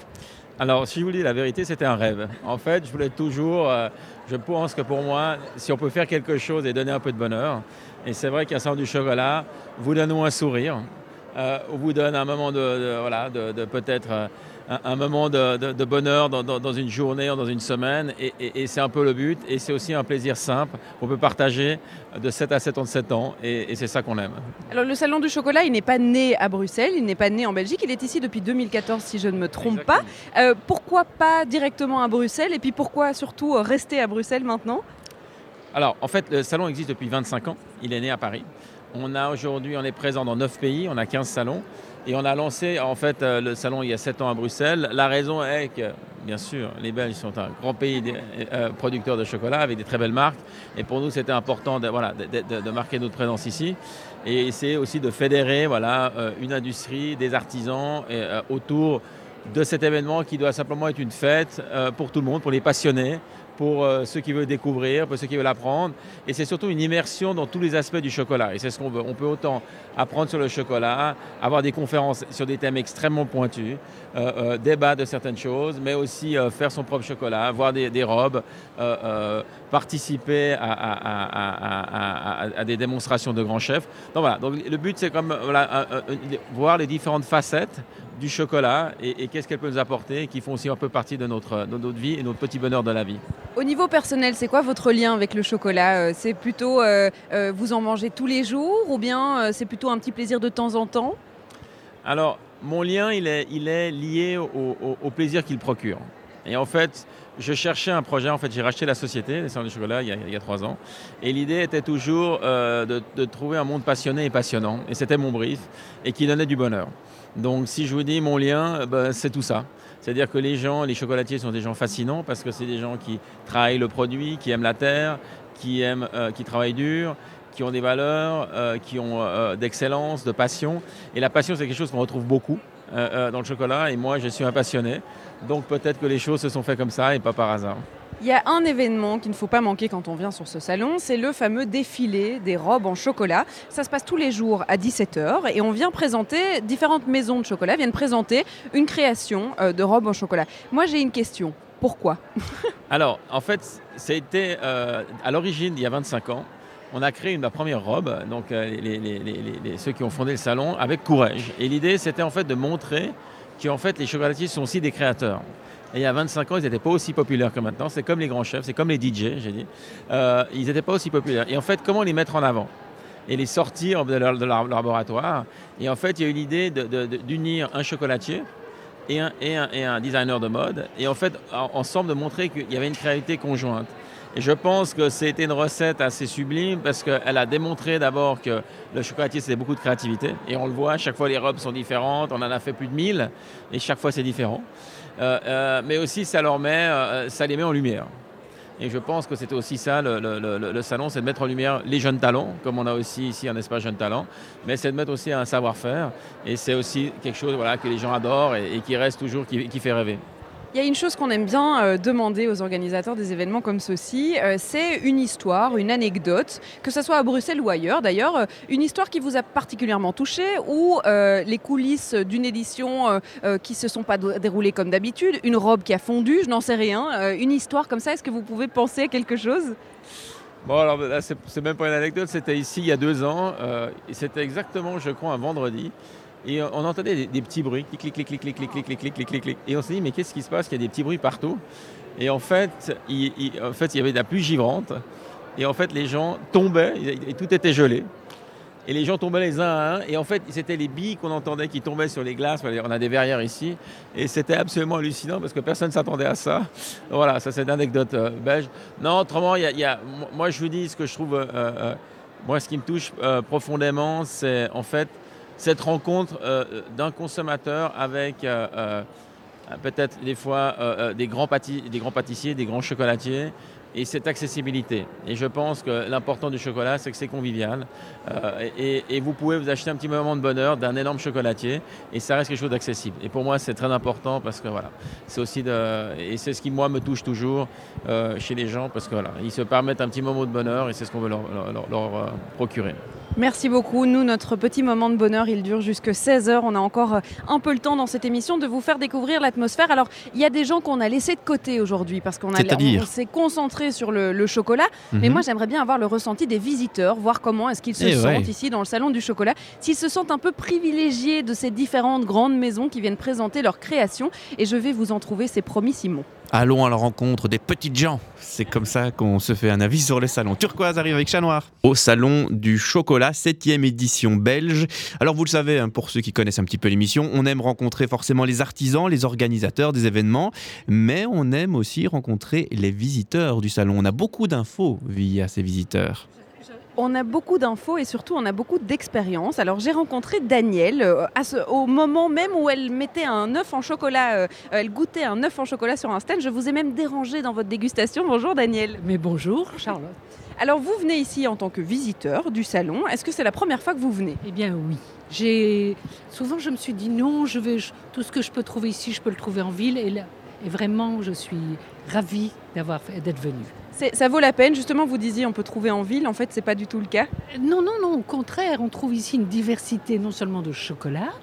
Alors, si je vous dis la vérité, c'était un rêve. En fait, je voulais toujours, euh, je pense que pour moi, si on peut faire quelque chose et donner un peu de bonheur, et c'est vrai qu'un salon du chocolat vous donne un sourire, euh, vous donne un moment de, voilà, de, de peut-être euh, un, un moment de, de- de bonheur dans, dans- dans une journée ou dans une semaine, et, et- et c'est un peu le but, et c'est aussi un plaisir simple qu'on peut partager de 7 à 77 ans, et, et c'est ça qu'on aime. Alors le salon du chocolat, il n'est pas né à Bruxelles, il n'est pas né en Belgique, il est ici depuis 2014 si je ne me trompe pas. Euh, pourquoi pas directement à Bruxelles? Et puis pourquoi surtout rester à Bruxelles maintenant? Alors, en fait, le salon existe depuis 25 ans. Il est né à Paris. On a aujourd'hui, on est présent dans 9 pays, on a 15 salons. Et on a lancé en fait euh, le salon il y a 7 ans à Bruxelles. La raison est que, bien sûr, les Belges sont un grand pays de, euh, producteur de chocolat avec des très belles marques. Et pour nous, c'était important de, voilà, de, marquer notre présence ici. Et essayer aussi de fédérer voilà, euh, une industrie, des artisans autour de cet événement qui doit simplement être une fête pour tout le monde, pour les passionnés, pour euh, ceux qui veulent découvrir, pour ceux qui veulent apprendre. Et c'est surtout une immersion dans tous les aspects du chocolat. Et c'est ce qu'on veut. On peut autant apprendre sur le chocolat, avoir des conférences sur des thèmes extrêmement pointus, euh, euh, débattre de certaines choses, mais aussi faire son propre chocolat, voir des, robes, participer à, des démonstrations de grands chefs. Donc voilà, donc le but c'est comme voilà, voir les différentes facettes du chocolat et, qu'est-ce qu'elle peut nous apporter, qui font aussi un peu partie de notre, de notre vie et notre petit bonheur de la vie. Au niveau personnel, c'est quoi votre lien avec le chocolat euh, C'est plutôt euh, euh, vous en mangez tous les jours ou bien c'est plutôt un petit plaisir de temps en temps? Alors, mon lien, il est, lié au, plaisir qu'il procure. Et en fait, je cherchais un projet. En fait, j'ai racheté la société, les salons du chocolat, il y, a, trois ans. Et l'idée était toujours de, de, trouver un monde passionné et passionnant. Et c'était mon brief, et qui donnait du bonheur. Donc si je vous dis mon lien, ben, c'est tout ça. C'est-à-dire que les gens, les chocolatiers sont des gens fascinants parce que c'est des gens qui travaillent le produit, qui aiment la terre, qui, aiment, euh, qui travaillent dur, qui ont des valeurs, euh, qui ont euh, d'excellence, de passion. Et la passion, c'est quelque chose qu'on retrouve beaucoup dans le chocolat. Et moi, je suis un passionné. Donc peut-être que les choses se sont faites comme ça et pas par hasard. Il y a un événement qu'il ne faut pas manquer quand on vient sur ce salon, c'est le fameux défilé des robes en chocolat. Ça se passe tous les jours à 17h et on vient présenter, différentes maisons de chocolat viennent présenter une création euh, de robes en chocolat. Moi j'ai une question, pourquoi? [laughs] Alors en fait, ça a été euh, à l'origine il y a 25 ans. On a créé une, la première robe, donc euh, ceux qui ont fondé le salon, avec courage. Et l'idée, c'était en fait de montrer qu'en fait, les chocolatiers sont aussi des créateurs. Et il y a 25 ans, ils n'étaient pas aussi populaires que maintenant. C'est comme les grands chefs, c'est comme les DJ, j'ai dit. Euh, ils n'étaient pas aussi populaires. Et en fait, comment les mettre en avant et les sortir de leur, laboratoire? Et en fait, il y a eu l'idée d'unir un chocolatier et un, designer de mode. Et en fait, ensemble, de montrer qu'il y avait une créativité conjointe. Et je pense que c'était une recette assez sublime parce qu'elle a démontré d'abord que le chocolatier, c'était beaucoup de créativité. Et on le voit, chaque fois les robes sont différentes. On en a fait plus de 1000 et chaque fois c'est différent. Euh, euh, mais aussi euh, ça les met en lumière. Et je pense que c'était aussi ça, le, salon, c'est de mettre en lumière les jeunes talents, comme on a aussi ici un espace jeunes talents, mais c'est de mettre aussi un savoir-faire. Et c'est aussi quelque chose que les gens adorent et, qui reste toujours, qui fait rêver. Il y a une chose qu'on aime bien euh, demander aux organisateurs des événements comme ceci, euh, c'est une histoire, une anecdote, que ce soit à Bruxelles ou ailleurs d'ailleurs, euh, une histoire qui vous a particulièrement touché ou les coulisses d'une édition qui ne se sont pas déroulées comme d'habitude, une robe qui a fondu, je n'en sais rien, une histoire comme ça, est-ce que vous pouvez penser à quelque chose? Bon, alors là, c'est même pas une anecdote, c'était ici il y a deux ans, et c'était exactement, je crois, un vendredi. Et on entendait des, petits bruits, clic, clic, clic, clic, clic, clic, clic, clic, clic, clic, Et on s'est dit, mais qu'est-ce qui se passe Il y a des petits bruits partout. Et en fait, il, en fait, il y avait de la pluie givrante. Et en fait, les gens tombaient, et tout était gelé. Et les gens tombaient les uns à un. Et en fait, c'était les billes qu'on entendait qui tombaient sur les glaces. On a des verrières ici. Et c'était absolument hallucinant parce que personne ne s'attendait à ça. Voilà, ça c'est une anecdote belge. Non, autrement, il y, a, moi je vous dis ce que je trouve, moi ce qui me touche profondément, c'est en fait cette rencontre euh, d'un consommateur avec euh, euh, peut-être des fois des, grands des grands pâtissiers, des grands chocolatiers, et cette accessibilité. Et je pense que l'important du chocolat, c'est que c'est convivial. et, vous pouvez vous acheter un petit moment de bonheur d'un énorme chocolatier et ça reste quelque chose d'accessible. Et pour moi, c'est très important parce que voilà, c'est aussi de, et c'est ce qui moi me touche toujours chez les gens parce que voilà, ils se permettent un petit moment de bonheur et c'est ce qu'on veut leur, leur procurer. Merci beaucoup. Nous, notre petit moment de bonheur, il dure jusque 16h. On a encore euh, un peu le temps dans cette émission de vous faire découvrir l'atmosphère. Alors, il y a des gens qu'on a laissés de côté aujourd'hui parce qu'on s'est concentré sur le, chocolat. Mais mhm. moi, j'aimerais bien avoir le ressenti des visiteurs, voir comment est-ce qu'ils se eh sentent ici dans le salon du chocolat, s'ils se sentent un peu privilégiés de ces différentes grandes maisons qui viennent présenter leurs créations. Et je vais vous en trouver, c'est promis, Simon. Allons à la rencontre des petites gens. C'est comme ça qu'on se fait un avis sur le salon. Turquoise arrive avec Chat Noir. Au salon du chocolat, 7e édition belge. Alors vous le savez, hein, pour ceux qui connaissent un petit peu l'émission, on aime rencontrer forcément les artisans, les organisateurs des événements, mais on aime aussi rencontrer les visiteurs du salon. On a beaucoup d'infos via ces visiteurs. On a beaucoup d'infos et surtout on a beaucoup d'expérience. Alors j'ai rencontré Danielle euh, à ce- au moment même où elle mettait un œuf en chocolat, euh, elle goûtait un œuf en chocolat sur un stand. Je vous ai même dérangé dans votre dégustation. Bonjour Danielle. Mais bonjour Charlotte. Alors vous venez ici en tant que visiteur du salon. Est-ce que c'est la première fois que vous venez? Eh bien oui. J'ai souvent je me suis dit non, je vais je- tout ce que je peux trouver ici, je peux le trouver en ville et, là- et vraiment je suis ravie d'avoir d'être venue. Ça vaut la peine. Justement, vous disiez on peut trouver en ville. En fait, c'est pas du tout le cas. Non non non, au contraire, on trouve ici une diversité non seulement de chocolat,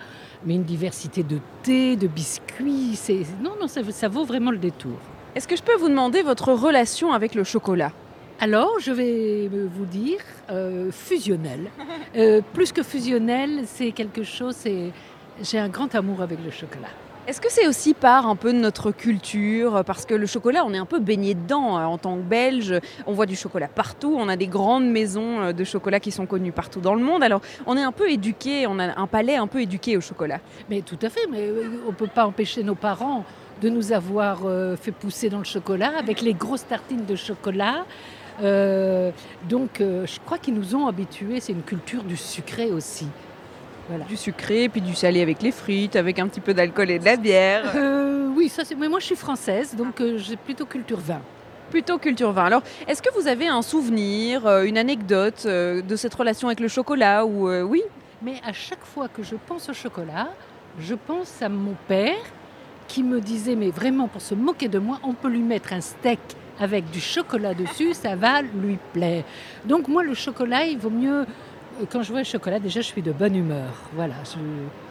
mais une diversité de thé, de biscuits. Non non, ça, ça vaut vraiment le détour. Est-ce que je peux vous demander votre relation avec le chocolat? Alors, je vais vous dire euh, fusionnel. Euh, plus que fusionnel, c'est quelque chose. C'est j'ai un grand amour avec le chocolat. Est-ce que c'est aussi part un peu de notre culture? Parce que le chocolat, on est un peu baigné dedans euh, en tant que Belge. On voit du chocolat partout. On a des grandes maisons euh, de chocolat qui sont connues partout dans le monde. Alors, on est un peu éduqué, on a un palais un peu éduqué au chocolat. Mais tout à fait, mais euh, on ne peut pas empêcher nos parents de nous avoir fait pousser dans le chocolat avec les grosses tartines de chocolat. Donc, je crois qu'ils nous ont habitués. C'est une culture du sucré aussi. Voilà. Du sucré, puis du salé avec les frites, avec un petit peu d'alcool et de la bière. Euh, oui, ça c'est. Mais moi, je suis française, donc euh, j'ai plutôt culture vin. Plutôt culture vin. Alors, est-ce que vous avez un souvenir, euh, une anecdote de cette relation avec le chocolat ou oui? Mais à chaque fois que je pense au chocolat, je pense à mon père qui me disait, mais vraiment pour se moquer de moi, on peut lui mettre un steak avec du chocolat dessus, ça va lui plaire. Donc moi, le chocolat, il vaut mieux... Quand je vois le chocolat, déjà, je suis de bonne humeur. Voilà, je-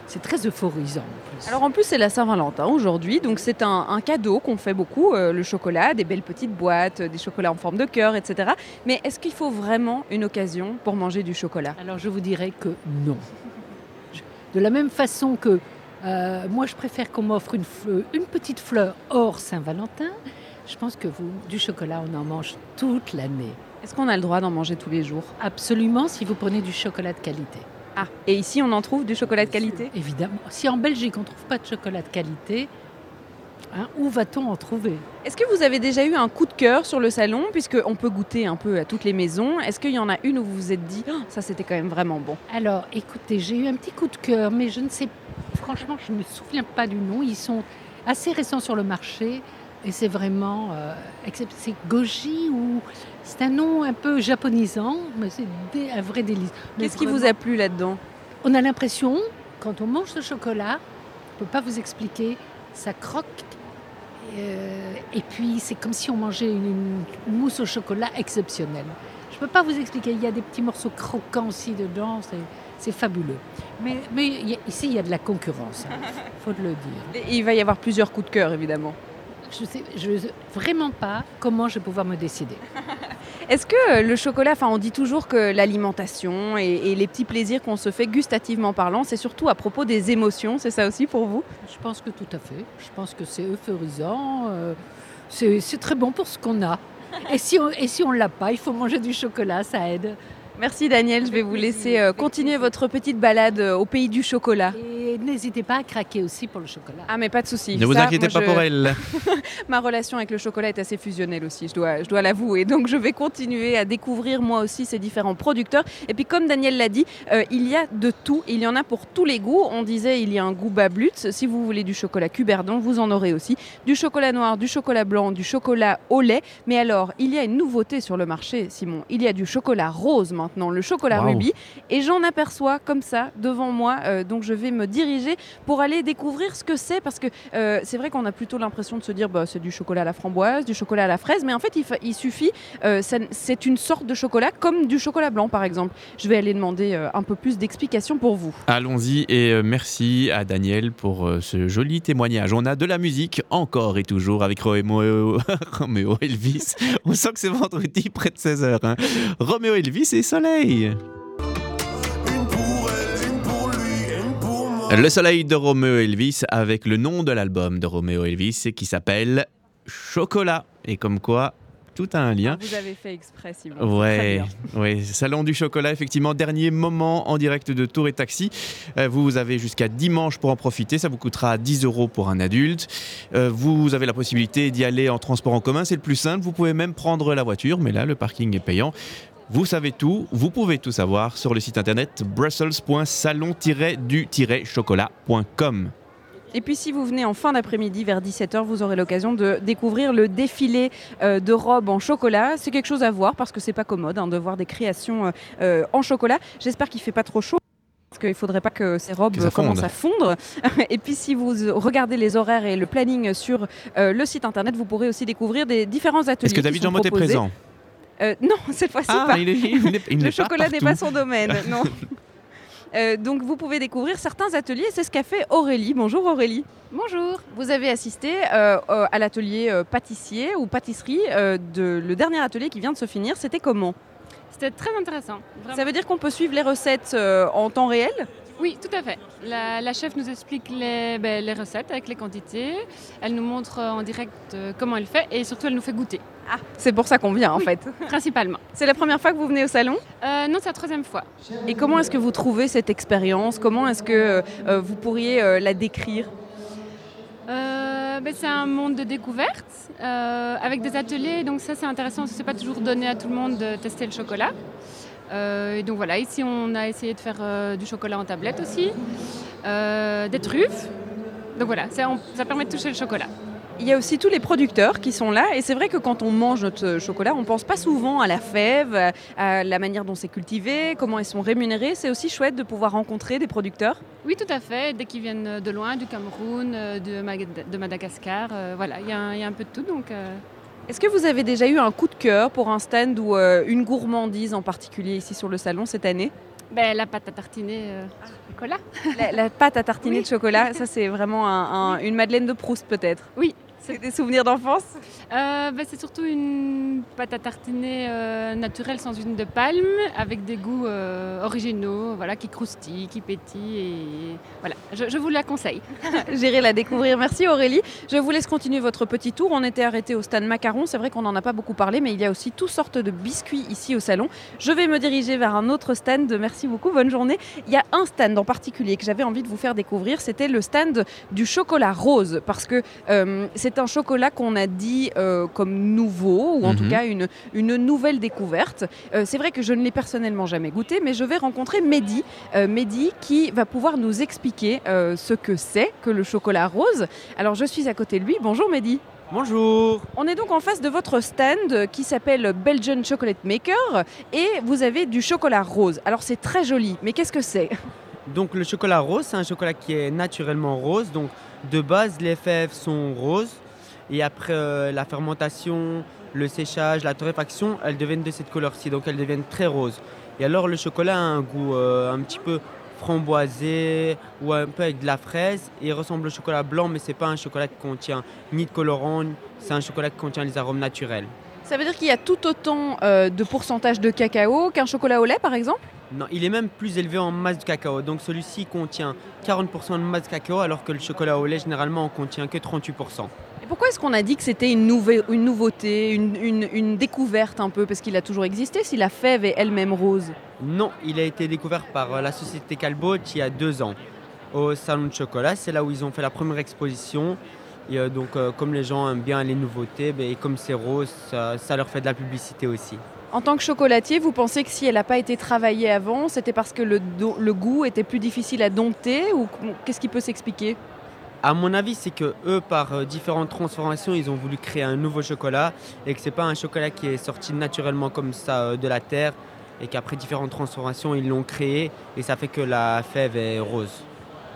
c'est très euphorisant. en plus. Alors en plus c'est la Saint-Valentin aujourd'hui, donc c'est un, un cadeau qu'on fait beaucoup, euh, le chocolat, des belles petites boîtes, euh, des chocolats en forme de cœur, etc. Mais est-ce qu'il faut vraiment une occasion pour manger du chocolat? Alors je vous dirais que non. Je- De la même façon que euh, moi je préfère qu'on m'offre une, une petite fleur hors Saint-Valentin, je pense que vous, du chocolat, on en mange toute l'année. Est-ce qu'on a le droit d'en manger tous les jours? Absolument, si vous prenez du chocolat de qualité. Ah, et ici on en trouve du chocolat de qualité? Évidemment. Si en Belgique on ne trouve pas de chocolat de qualité, hein, où va-t-on en trouver? Est-ce que vous avez déjà eu un coup de cœur sur le salon, puisqu'on peut goûter un peu à toutes les maisons. Est-ce qu'il y en a une où vous vous êtes dit, Oh, ça c'était quand même vraiment bon? Alors, écoutez, j'ai eu un petit coup de cœur, mais je ne sais, franchement, je ne me souviens pas du nom. Ils sont assez récents sur le marché et c'est vraiment, euh, c'est goji ou c'est un nom un peu japonisant, mais c'est un vrai délice. Qu'est-ce qui vous a plu là-dedans On a l'impression, quand on mange ce chocolat, je ne peux pas vous expliquer, ça croque. euh, et puis c'est comme si on mangeait une, une mousse au chocolat exceptionnelle. Je ne peux pas vous expliquer, il y a des petits morceaux croquants aussi dedans, c'est, fabuleux. Mais, mais il y a- ici, il y a de la concurrence, il [laughs] faut le dire. Et Il va y avoir plusieurs coups de cœur évidemment. Je ne sais je vraiment pas comment je vais pouvoir me décider. [laughs] Est-ce que euh, le chocolat, enfin on dit toujours que l'alimentation et, et les petits plaisirs qu'on se fait gustativement parlant, c'est surtout à propos des émotions, c'est ça aussi pour vous? Je pense que tout à fait. Je pense que c'est euphorisant. euh, c'est, très bon pour ce qu'on a. Et si on et si on l'a pas, il faut manger du chocolat, ça aide. Merci Daniel, je vais vous laisser euh, continuer votre petite balade euh, au pays du chocolat. Et n'hésitez pas à craquer aussi pour le chocolat. Ah mais pas de souci. Ne vous Ça, inquiétez pas je- pour elle. [laughs] Ma relation avec le chocolat est assez fusionnelle aussi, je dois, je dois l'avouer. Donc je vais continuer à découvrir moi aussi ces différents producteurs. Et puis comme Daniel l'a dit, euh, il y a de tout, il y en a pour tous les goûts. On disait il y a un goût bablutz. Si vous voulez du chocolat cuberdon, vous en aurez aussi. Du chocolat noir, du chocolat blanc, du chocolat au lait. Mais alors, il y a une nouveauté sur le marché, Simon. Il y a du chocolat rose maintenant, le chocolat Wow. rubis. Et j'en aperçois comme ça devant moi. Euh, donc je vais me diriger pour aller découvrir ce que c'est parce que euh, c'est vrai qu'on a plutôt l'impression de se dire bah, c'est du chocolat à la framboise, du chocolat à la fraise, mais en fait il, fa- il suffit, euh, ça- c'est une sorte de chocolat comme du chocolat blanc par exemple. Je vais aller demander un peu plus d'explications pour vous. Allons-y et merci à Daniel pour ce joli témoignage. On a de la musique encore et toujours avec Roméo, [laughs] Elvis. On sent que c'est vendredi près de 16h. Hein. Roméo Elvis et Soleil. Le soleil de Roméo Elvis avec le nom de l'album de Roméo Elvis qui s'appelle Chocolat. Et comme quoi, tout a un lien. Vous avez fait exprès, Simon. ouais, salon du chocolat, effectivement, dernier moment en direct de Tour et Taxi. Euh, vous avez jusqu'à dimanche pour en profiter, ça vous coûtera 10 euros pour un adulte. Euh, vous avez la possibilité d'y aller en transport en commun, c'est le plus simple. Vous pouvez même prendre la voiture, mais là, le parking est payant. Vous savez tout, vous pouvez tout savoir sur le site internet brussels.salon-du-chocolat.com. Et puis si vous venez en fin d'après-midi vers 17h, vous aurez l'occasion de découvrir le défilé euh, de robes en chocolat. C'est quelque chose à voir parce que c'est pas commode hein, de voir des créations euh, euh, en chocolat. J'espère qu'il fait pas trop chaud. Parce qu'il ne faudrait pas que ces robes Que commencent à fondre. [laughs] Et puis si vous regardez les horaires et le planning sur euh, le site internet, vous pourrez aussi découvrir des différents ateliers. Est-ce que David sont Jean est présent? Euh, non, [laughs] cette fois-ci Ah, pas. il est- il n'est- il le chocolat n'est pas son domaine, [laughs] non. Euh, donc vous pouvez découvrir certains ateliers, c'est ce qu'a fait Aurélie. Bonjour Aurélie. Bonjour. Vous avez assisté euh, euh, à l'atelier euh, pâtissier ou pâtisserie euh, de le dernier atelier qui vient de se finir. C'était comment? C'était très intéressant. Ça veut dire qu'on peut suivre les recettes euh, en temps réel? Oui, tout à fait. La, la chef nous explique les, ben, les recettes avec les quantités. Elle nous montre euh, en direct euh, comment elle fait et surtout elle nous fait goûter. Ah, c'est pour ça qu'on vient en Oui, fait. [laughs] Principalement. C'est la première fois que vous venez au salon? Euh, non, c'est la troisième fois. Et comment est-ce que vous trouvez cette expérience? Comment est-ce que euh, vous pourriez euh, la décrire? Ben, c'est un monde de découverte avec des ateliers. Donc ça, c'est intéressant c'est pas toujours donné à tout le monde de tester le chocolat. Euh, et donc voilà, ici on a essayé de faire euh, du chocolat en tablette aussi, euh, des truffes. Donc voilà, ça, on- ça permet de toucher le chocolat. Il y a aussi tous les producteurs qui sont là et c'est vrai que quand on mange notre chocolat, on pense pas souvent à la fève, à- la manière dont c'est cultivé, comment ils sont rémunérés. C'est aussi chouette de pouvoir rencontrer des producteurs. Oui, tout à fait. Dès qu'ils viennent de loin, du Cameroun, de, Mag- de Madagascar, voilà, il y, a un- il y a un peu de tout. Donc, Est-ce que vous avez déjà eu un coup de cœur pour un stand ou euh, une gourmandise en particulier ici sur le salon cette année? Ben, la pâte à tartiner euh, chocolat. la, la pâte à tartiner [laughs] Oui. de chocolat, ça c'est vraiment un- un- une Madeleine de Proust peut-être? Oui. C'est des souvenirs d'enfance Euh, ben, c'est surtout une pâte à tartiner euh, naturelle sans huile de palme, avec des goûts euh, originaux, voilà, qui croustillent, qui pétillent. Et voilà, je, je vous la conseille. [laughs] J'irai la découvrir. Merci Aurélie. Je vous laisse continuer votre petit tour. On était arrêté au stand macaron. C'est vrai qu'on n'en a pas beaucoup parlé, mais il y a aussi toutes sortes de biscuits ici au salon. Je vais me diriger vers un autre stand. Merci beaucoup. Bonne journée. Il y a un stand en particulier que j'avais envie de vous faire découvrir. C'était le stand du chocolat rose, parce que euh, c'est un chocolat qu'on a dit euh, comme nouveau, ou en Mhm. tout cas une, une nouvelle découverte. Euh, c'est vrai que je ne l'ai personnellement jamais goûté, mais je vais rencontrer Mehdi. Euh, Mehdi qui va pouvoir nous expliquer euh, ce que c'est que le chocolat rose. Alors je suis à côté de lui. Bonjour Mehdi. Bonjour. On est donc en face de votre stand qui s'appelle Belgian Chocolate Maker et vous avez du chocolat rose. Alors c'est très joli, mais qu'est-ce que c'est? Donc le chocolat rose, c'est un chocolat qui est naturellement rose. Donc de base, les fèves sont roses. Et après euh, la fermentation, le séchage, la torréfaction, elles deviennent de cette couleur-ci. Donc elles deviennent très roses. Et alors le chocolat a un goût euh, un petit peu framboisé ou un peu avec de la fraise. Il ressemble au chocolat blanc, mais c'est pas un chocolat qui contient ni de colorant, c'est un chocolat qui contient les arômes naturels. Ça veut dire qu'il y a tout autant euh, de pourcentage de cacao qu'un chocolat au lait par exemple? Non, il est même plus élevé en masse de cacao. Donc celui-ci contient 40% de masse de cacao alors que le chocolat au lait généralement en contient que 38%. Et pourquoi est-ce qu'on a dit que c'était une, nouve- une nouveauté, une, une- une découverte un peu? Parce qu'il a toujours existé si la fève est elle-même rose. Non, il a été découvert par euh, la société Calbot il y a deux ans au salon de chocolat. C'est là où ils ont fait la première exposition. Et euh, donc euh, comme les gens aiment bien les nouveautés, ben, et comme c'est rose, ça, ça leur fait de la publicité aussi. En tant que chocolatier, vous pensez que si elle n'a pas été travaillée avant, c'était parce que le, le goût était plus difficile à dompter ou qu'est-ce qui peut s'expliquer? À mon avis, c'est que eux, par euh, différentes transformations, ils ont voulu créer un nouveau chocolat et que c'est pas un chocolat qui est sorti naturellement comme ça euh, de la terre et qu'après différentes transformations, ils l'ont créé et ça fait que la fève est rose.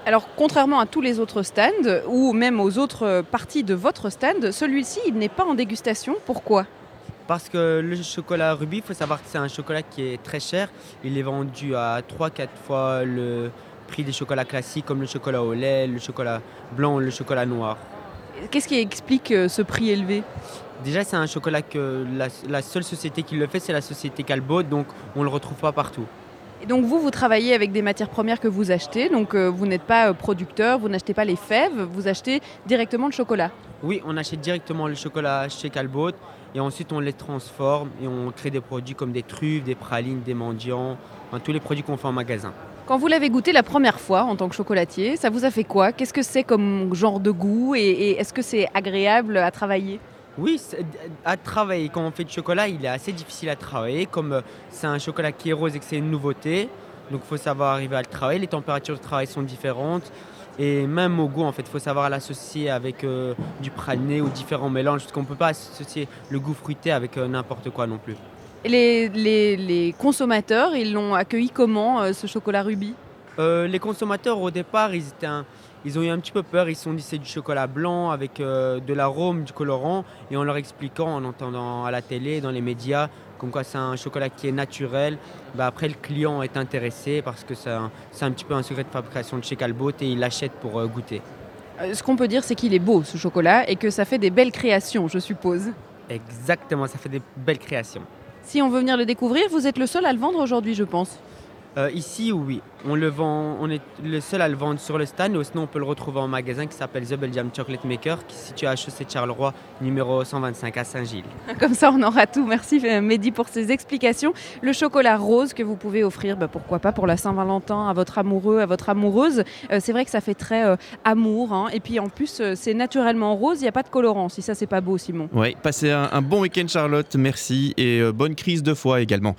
Alors, contrairement à tous les autres stands ou même aux autres euh, parties de votre stand, celui-ci, il n'est pas en dégustation. Pourquoi? Parce que le chocolat rubis, il faut savoir que c'est un chocolat qui est très cher. Il est vendu à 3-4 fois le prix des chocolats classiques comme le chocolat au lait, le chocolat blanc, le chocolat noir. Qu'est-ce qui explique euh, ce prix élevé? Déjà, c'est un chocolat que la, la seule société qui le fait, c'est la société Calbot, donc on ne le retrouve pas partout. Et donc vous, vous travaillez avec des matières premières que vous achetez, donc euh, vous n'êtes pas euh, producteur, vous n'achetez pas les fèves, vous achetez directement le chocolat. Oui, on achète directement le chocolat chez Calbot et ensuite on les transforme et on crée des produits comme des truffes, des pralines, des mendiants, enfin, tous les produits qu'on fait en magasin. Quand vous l'avez goûté la première fois en tant que chocolatier, ça vous a fait quoi? Qu'est-ce que c'est comme genre de goût et, est-ce que c'est agréable à travailler? Oui, à travailler. Quand on fait du chocolat, il est assez difficile à travailler. Comme euh, c'est un chocolat qui est rose et que c'est une nouveauté, donc il faut savoir arriver à le travailler. Les températures de travail sont différentes. Et même au goût, en fait, il faut savoir l'associer avec euh, du praliné ou différents mélanges. Parce qu'on ne peut pas associer le goût fruité avec euh, n'importe quoi non plus. Les, les- les consommateurs, ils l'ont accueilli comment, euh, ce chocolat rubis Euh, les consommateurs, au départ, ils, étaient un- ils ont eu un petit peu peur. Ils se sont dit c'est du chocolat blanc avec euh, de l'arôme, du colorant. Et en leur expliquant, en entendant à la télé, dans les médias, comme quoi c'est un chocolat qui est naturel, bah après le client est intéressé parce que c'est un, un petit peu un secret de fabrication de chez Calbot et il l'achète pour goûter. Ce qu'on peut dire, c'est qu'il est beau, ce chocolat, et que ça fait des belles créations, je suppose. Exactement, ça fait des belles créations. Si on veut venir le découvrir, vous êtes le seul à le vendre aujourd'hui, je pense. Euh, ici, oui, on le vend, on est le seul à le vendre sur le stand, ou sinon on peut le retrouver en magasin qui s'appelle The Belgium Chocolate Maker, qui est situé à Chaussée de Charleroi, numéro 125 à Saint-Gilles. [laughs] Comme ça, on aura tout. Merci euh, Mehdi pour ces explications. Le chocolat rose que vous pouvez offrir, bah, pourquoi pas pour la Saint-Valentin à votre amoureux, à votre amoureuse. Euh, c'est vrai que ça fait très euh, amour. hein. Et puis en plus, euh, c'est naturellement rose, il n'y a pas de colorant. Si ça, c'est pas beau, Simon. Oui, passez un, un bon week-end Charlotte, merci et euh, bonne crise de foie également.